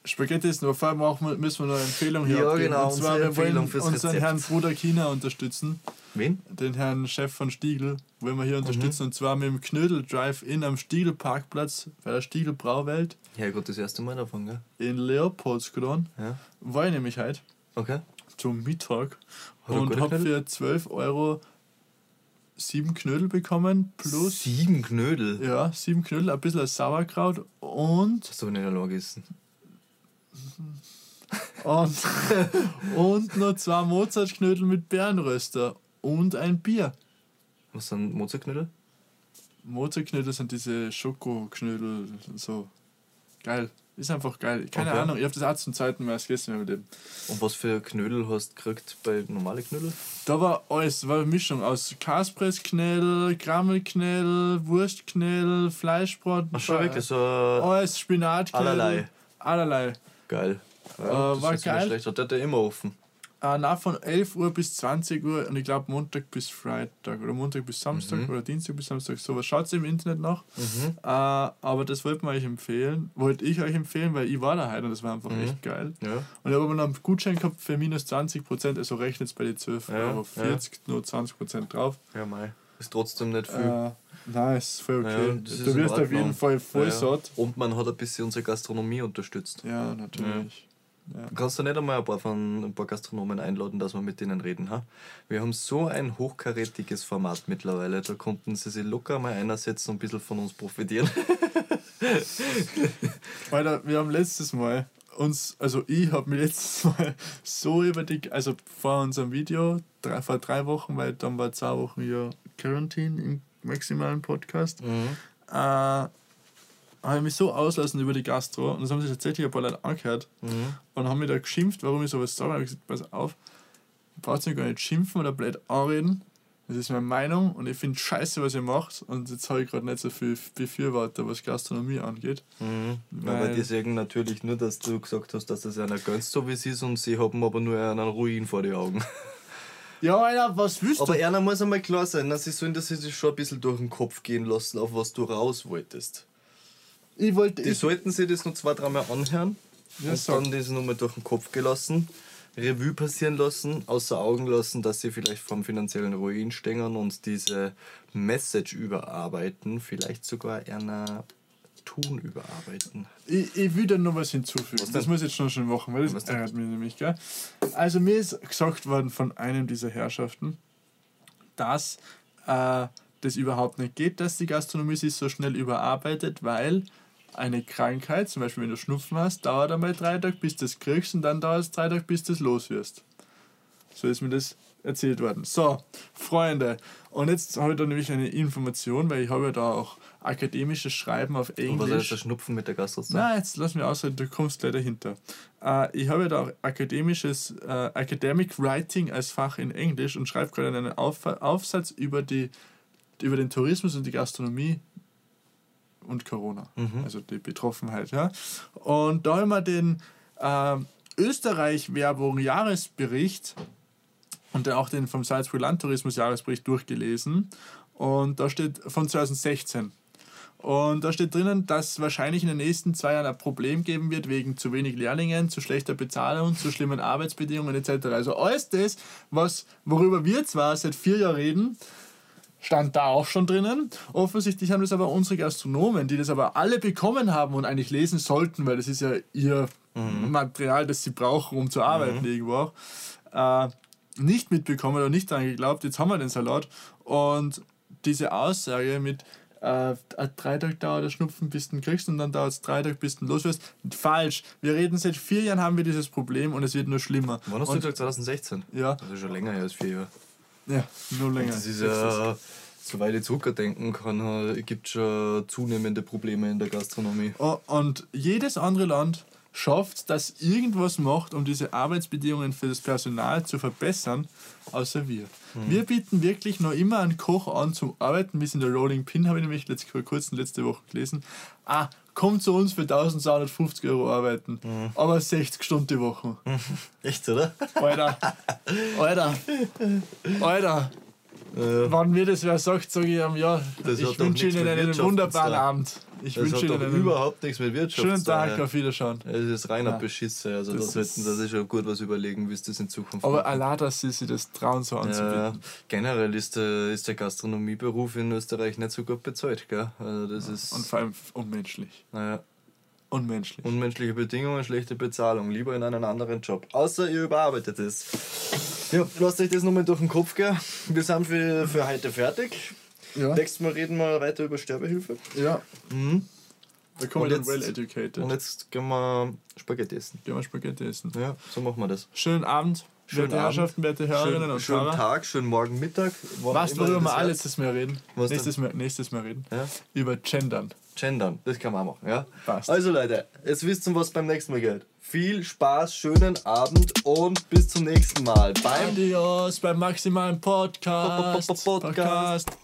Spaghetti ist nur, vor allem auch, müssen wir noch eine Empfehlung hier Ja, abgeben. genau, Und zwar, wir wollen unseren Rezept. Herrn Bruder China unterstützen. Wen? den Herrn Chef von Stiegel, wollen wir hier Mhm. unterstützen. Und zwar mit dem Knödel Drive-In am Stiegel Parkplatz bei der Stiegel Brauwelt Herrgott, das erste Mal davon, gell? in Leopoldsgrün. Ja. War ich nämlich heute Okay. Zum Mittag und habe für 12 Euro sieben Knödel bekommen plus Sieben Knödel. ja, sieben Knödel, ein bisschen Sauerkraut und, Hast du aber nicht allein gegessen. <laughs> und, und noch zwei Mozartknödel mit Bärenröster und ein Bier. Was sind Mozartknödel? Mozartknödel sind diese Schokoknödel, so geil. Ist einfach geil. Keine Okay. Ahnung, ich habe das auch zum zweiten Mal gegessen mit dem. Und was für Knödel hast du gekriegt bei normalen Knödel? Da war alles, war eine Mischung aus Kaspressknödel, Krammelknödel, Wurstknödel, Fleischbrot, Ach schon, wirklich so alles Spinatknödel. allerlei. Allerlei. geil. Ja, Äh, das war ist nicht geil. Schlecht. Hat der immer offen? Äh, na, von 11 Uhr bis 20 Uhr und ich glaube Montag bis Freitag oder Montag bis Samstag Mhm. oder Dienstag bis Samstag. Sowas schaut im Internet nach. Mhm. Äh, aber das wollte man euch empfehlen, wollte ich euch empfehlen, weil ich war da heute und das war einfach Mhm. echt geil. Ja. Und ich habe aber noch einen Gutschein gehabt für minus 20 Prozent, also rechnet es bei den 12 Ja, Euro 40 nur 20 Prozent drauf. Ja, mei. Ist trotzdem nicht viel. Äh, nein, ist voll okay. Ja, du wirst auf jeden Fall voll Ja. satt. Und man hat ein bisschen unsere Gastronomie unterstützt. Ja, natürlich. Ja. Du kannst du nicht einmal ein paar, von, ein paar Gastronomen einladen, dass wir mit denen reden. Ha? Wir haben so ein hochkarätiges Format mittlerweile. Da konnten sie sich locker mal einsetzen und ein bisschen von uns profitieren. <laughs> Alter, wir haben letztes Mal uns, also ich habe mich letztes Mal so über die, also vor unserem Video, drei, vor drei Wochen, weil dann war zwei Wochen ja Quarantine im maximalen Podcast, Mhm. äh, habe ich mich so auslassen über die Gastro und das haben sich tatsächlich ein paar Leute angehört Mhm. und haben mich da geschimpft, warum ich sowas sage. Da habe ich gesagt, pass auf, braucht ihr gar nicht schimpfen oder blöd anreden. Das ist meine Meinung und ich finde scheiße, was ihr macht. Und jetzt habe ich gerade nicht so viel Befürworter, was Gastronomie angeht. Mhm. Aber die sagen natürlich nur, dass du gesagt hast, dass das einer gönnst, so wie es ist, und sie haben aber nur einen Ruin vor den Augen. <laughs> Ja, Alter, was willst Aber du? einer muss einmal klar sein, dass sie sollen das sich schon ein bisschen durch den Kopf gehen lassen, auf was du raus wolltest. Ich wollte. Die Ich, sollten sich das noch zwei, dreimal anhören Ja, und sag. dann das nochmal durch den Kopf gelassen, Revue passieren lassen, außer Augen lassen, dass sie vielleicht vom finanziellen Ruin stehen und diese Message überarbeiten, vielleicht sogar einer Tun überarbeiten. ich, ich will da noch was hinzufügen. Was das muss ich jetzt schon schon machen, weil das ärgert mich nämlich, gell? Also, mir ist gesagt worden von einem dieser Herrschaften, dass äh, das überhaupt nicht geht, dass die Gastronomie sich so schnell überarbeitet, weil eine Krankheit, zum Beispiel wenn du Schnupfen hast, dauert einmal drei Tage, bis du das kriegst und dann dauert es drei Tage, bis du das los wirst. So ist mir das erzählt worden. So, Freunde, und jetzt habe ich da nämlich eine Information, weil ich habe ja da auch akademisches Schreiben auf Und was ist Englisch. der Schnupfen mit der Gastro? Na, jetzt lass mich ausreden, du kommst gleich dahinter. Äh, ich habe ja da auch akademisches äh, Academic Writing als Fach in Englisch und schreibe gerade einen Auf Aufsatz über, die, über den Tourismus und die Gastronomie und Corona, also die Betroffenheit. Ja? Und da haben wir den äh, Österreich-Werbung-Jahresbericht und dann auch den vom Salzburg Landtourismus-Jahresbericht durchgelesen. Und da steht von 2016. Und da steht drinnen, dass wahrscheinlich in den nächsten zwei Jahren ein Problem geben wird wegen zu wenig Lehrlingen, zu schlechter Bezahlung, zu schlimmen Arbeitsbedingungen etc. Also alles das, was, worüber wir zwar seit vier Jahren reden, stand da auch schon drinnen. Offensichtlich haben das aber unsere Gastronomen, die das aber alle bekommen haben und eigentlich lesen sollten, weil das ist ja ihr Material, das sie brauchen, um zu arbeiten irgendwo auch, äh, nicht mitbekommen oder nicht daran geglaubt, jetzt haben wir den Salat. Und diese Aussage mit äh, drei Tage dauert der Schnupfen, bis du ihn kriegst und dann dauert es drei Tage, bis du los wirst, falsch. Wir reden seit vier Jahren haben wir dieses Problem und es wird nur schlimmer. Wann hast du gesagt? 2016? Ja, Das ist schon länger her als vier Jahre. Ja, nur länger. Das ist ja, soweit ich zurückdenken kann, gibt es schon zunehmende Probleme in der Gastronomie. Und jedes andere Land schafft, dass irgendwas macht, um diese Arbeitsbedingungen für das Personal zu verbessern, außer wir. Wir bieten wirklich noch immer einen Koch an zum Arbeiten, bis in der Rolling Pin, habe ich nämlich letzt, vor kurzem letzte Woche gelesen. Ah, kommt zu uns für 1250 Euro arbeiten, aber 60 Stunden die Woche. <laughs> Echt, oder? Alter, Alter, Alter. Äh, Wann mir das wer sagt, sage ich ihm, ja, Das ich wünsche Ihnen einen wunderbaren. Abend. Ich das wünsche hat Ihnen überhaupt nichts mit Wirtschaft schönen. Tag, auf Wiederschauen. Es ist reiner Ja. Beschiss. Also Das da sollten ist- sie sich schon gut was überlegen, wie es das in Zukunft Aber allein, dass sie sich das trauen, so anzubieten. ja, generell ist der, ist der Gastronomieberuf in Österreich nicht so gut bezahlt. Gell? Also das ist Und vor allem unmenschlich. naja, Unmenschlich. unmenschliche Bedingungen, schlechte Bezahlung. Lieber in einen anderen Job. Außer ihr überarbeitet es. Ja, lasst euch das nochmal durch den Kopf gehen. Wir sind für, für heute fertig. Ja. Nächstes Mal reden wir weiter über Sterbehilfe. ja. Mhm. Da kommen Und wir dann jetzt- well educated. Und jetzt gehen wir Spaghetti essen. Gehen wir Spaghetti essen. Ja, so machen wir das. Schönen Abend, Schönen werte. Herrschaften, werte Hörerinnen Schönen, und schönen Hörer. Tag, schönen Morgen, Mittag. Was, worüber das wir alles Mal reden? Was nächstes, Mal, nächstes Mal reden. Ja? Über Gendern. Gendern, das kann man auch machen, ja? Passt. Also Leute, jetzt wisst ihr, was beim nächsten Mal geht. Viel Spaß, schönen Abend und bis zum nächsten Mal beim Adios beim maximalen Podcast. Podcast. Podcast.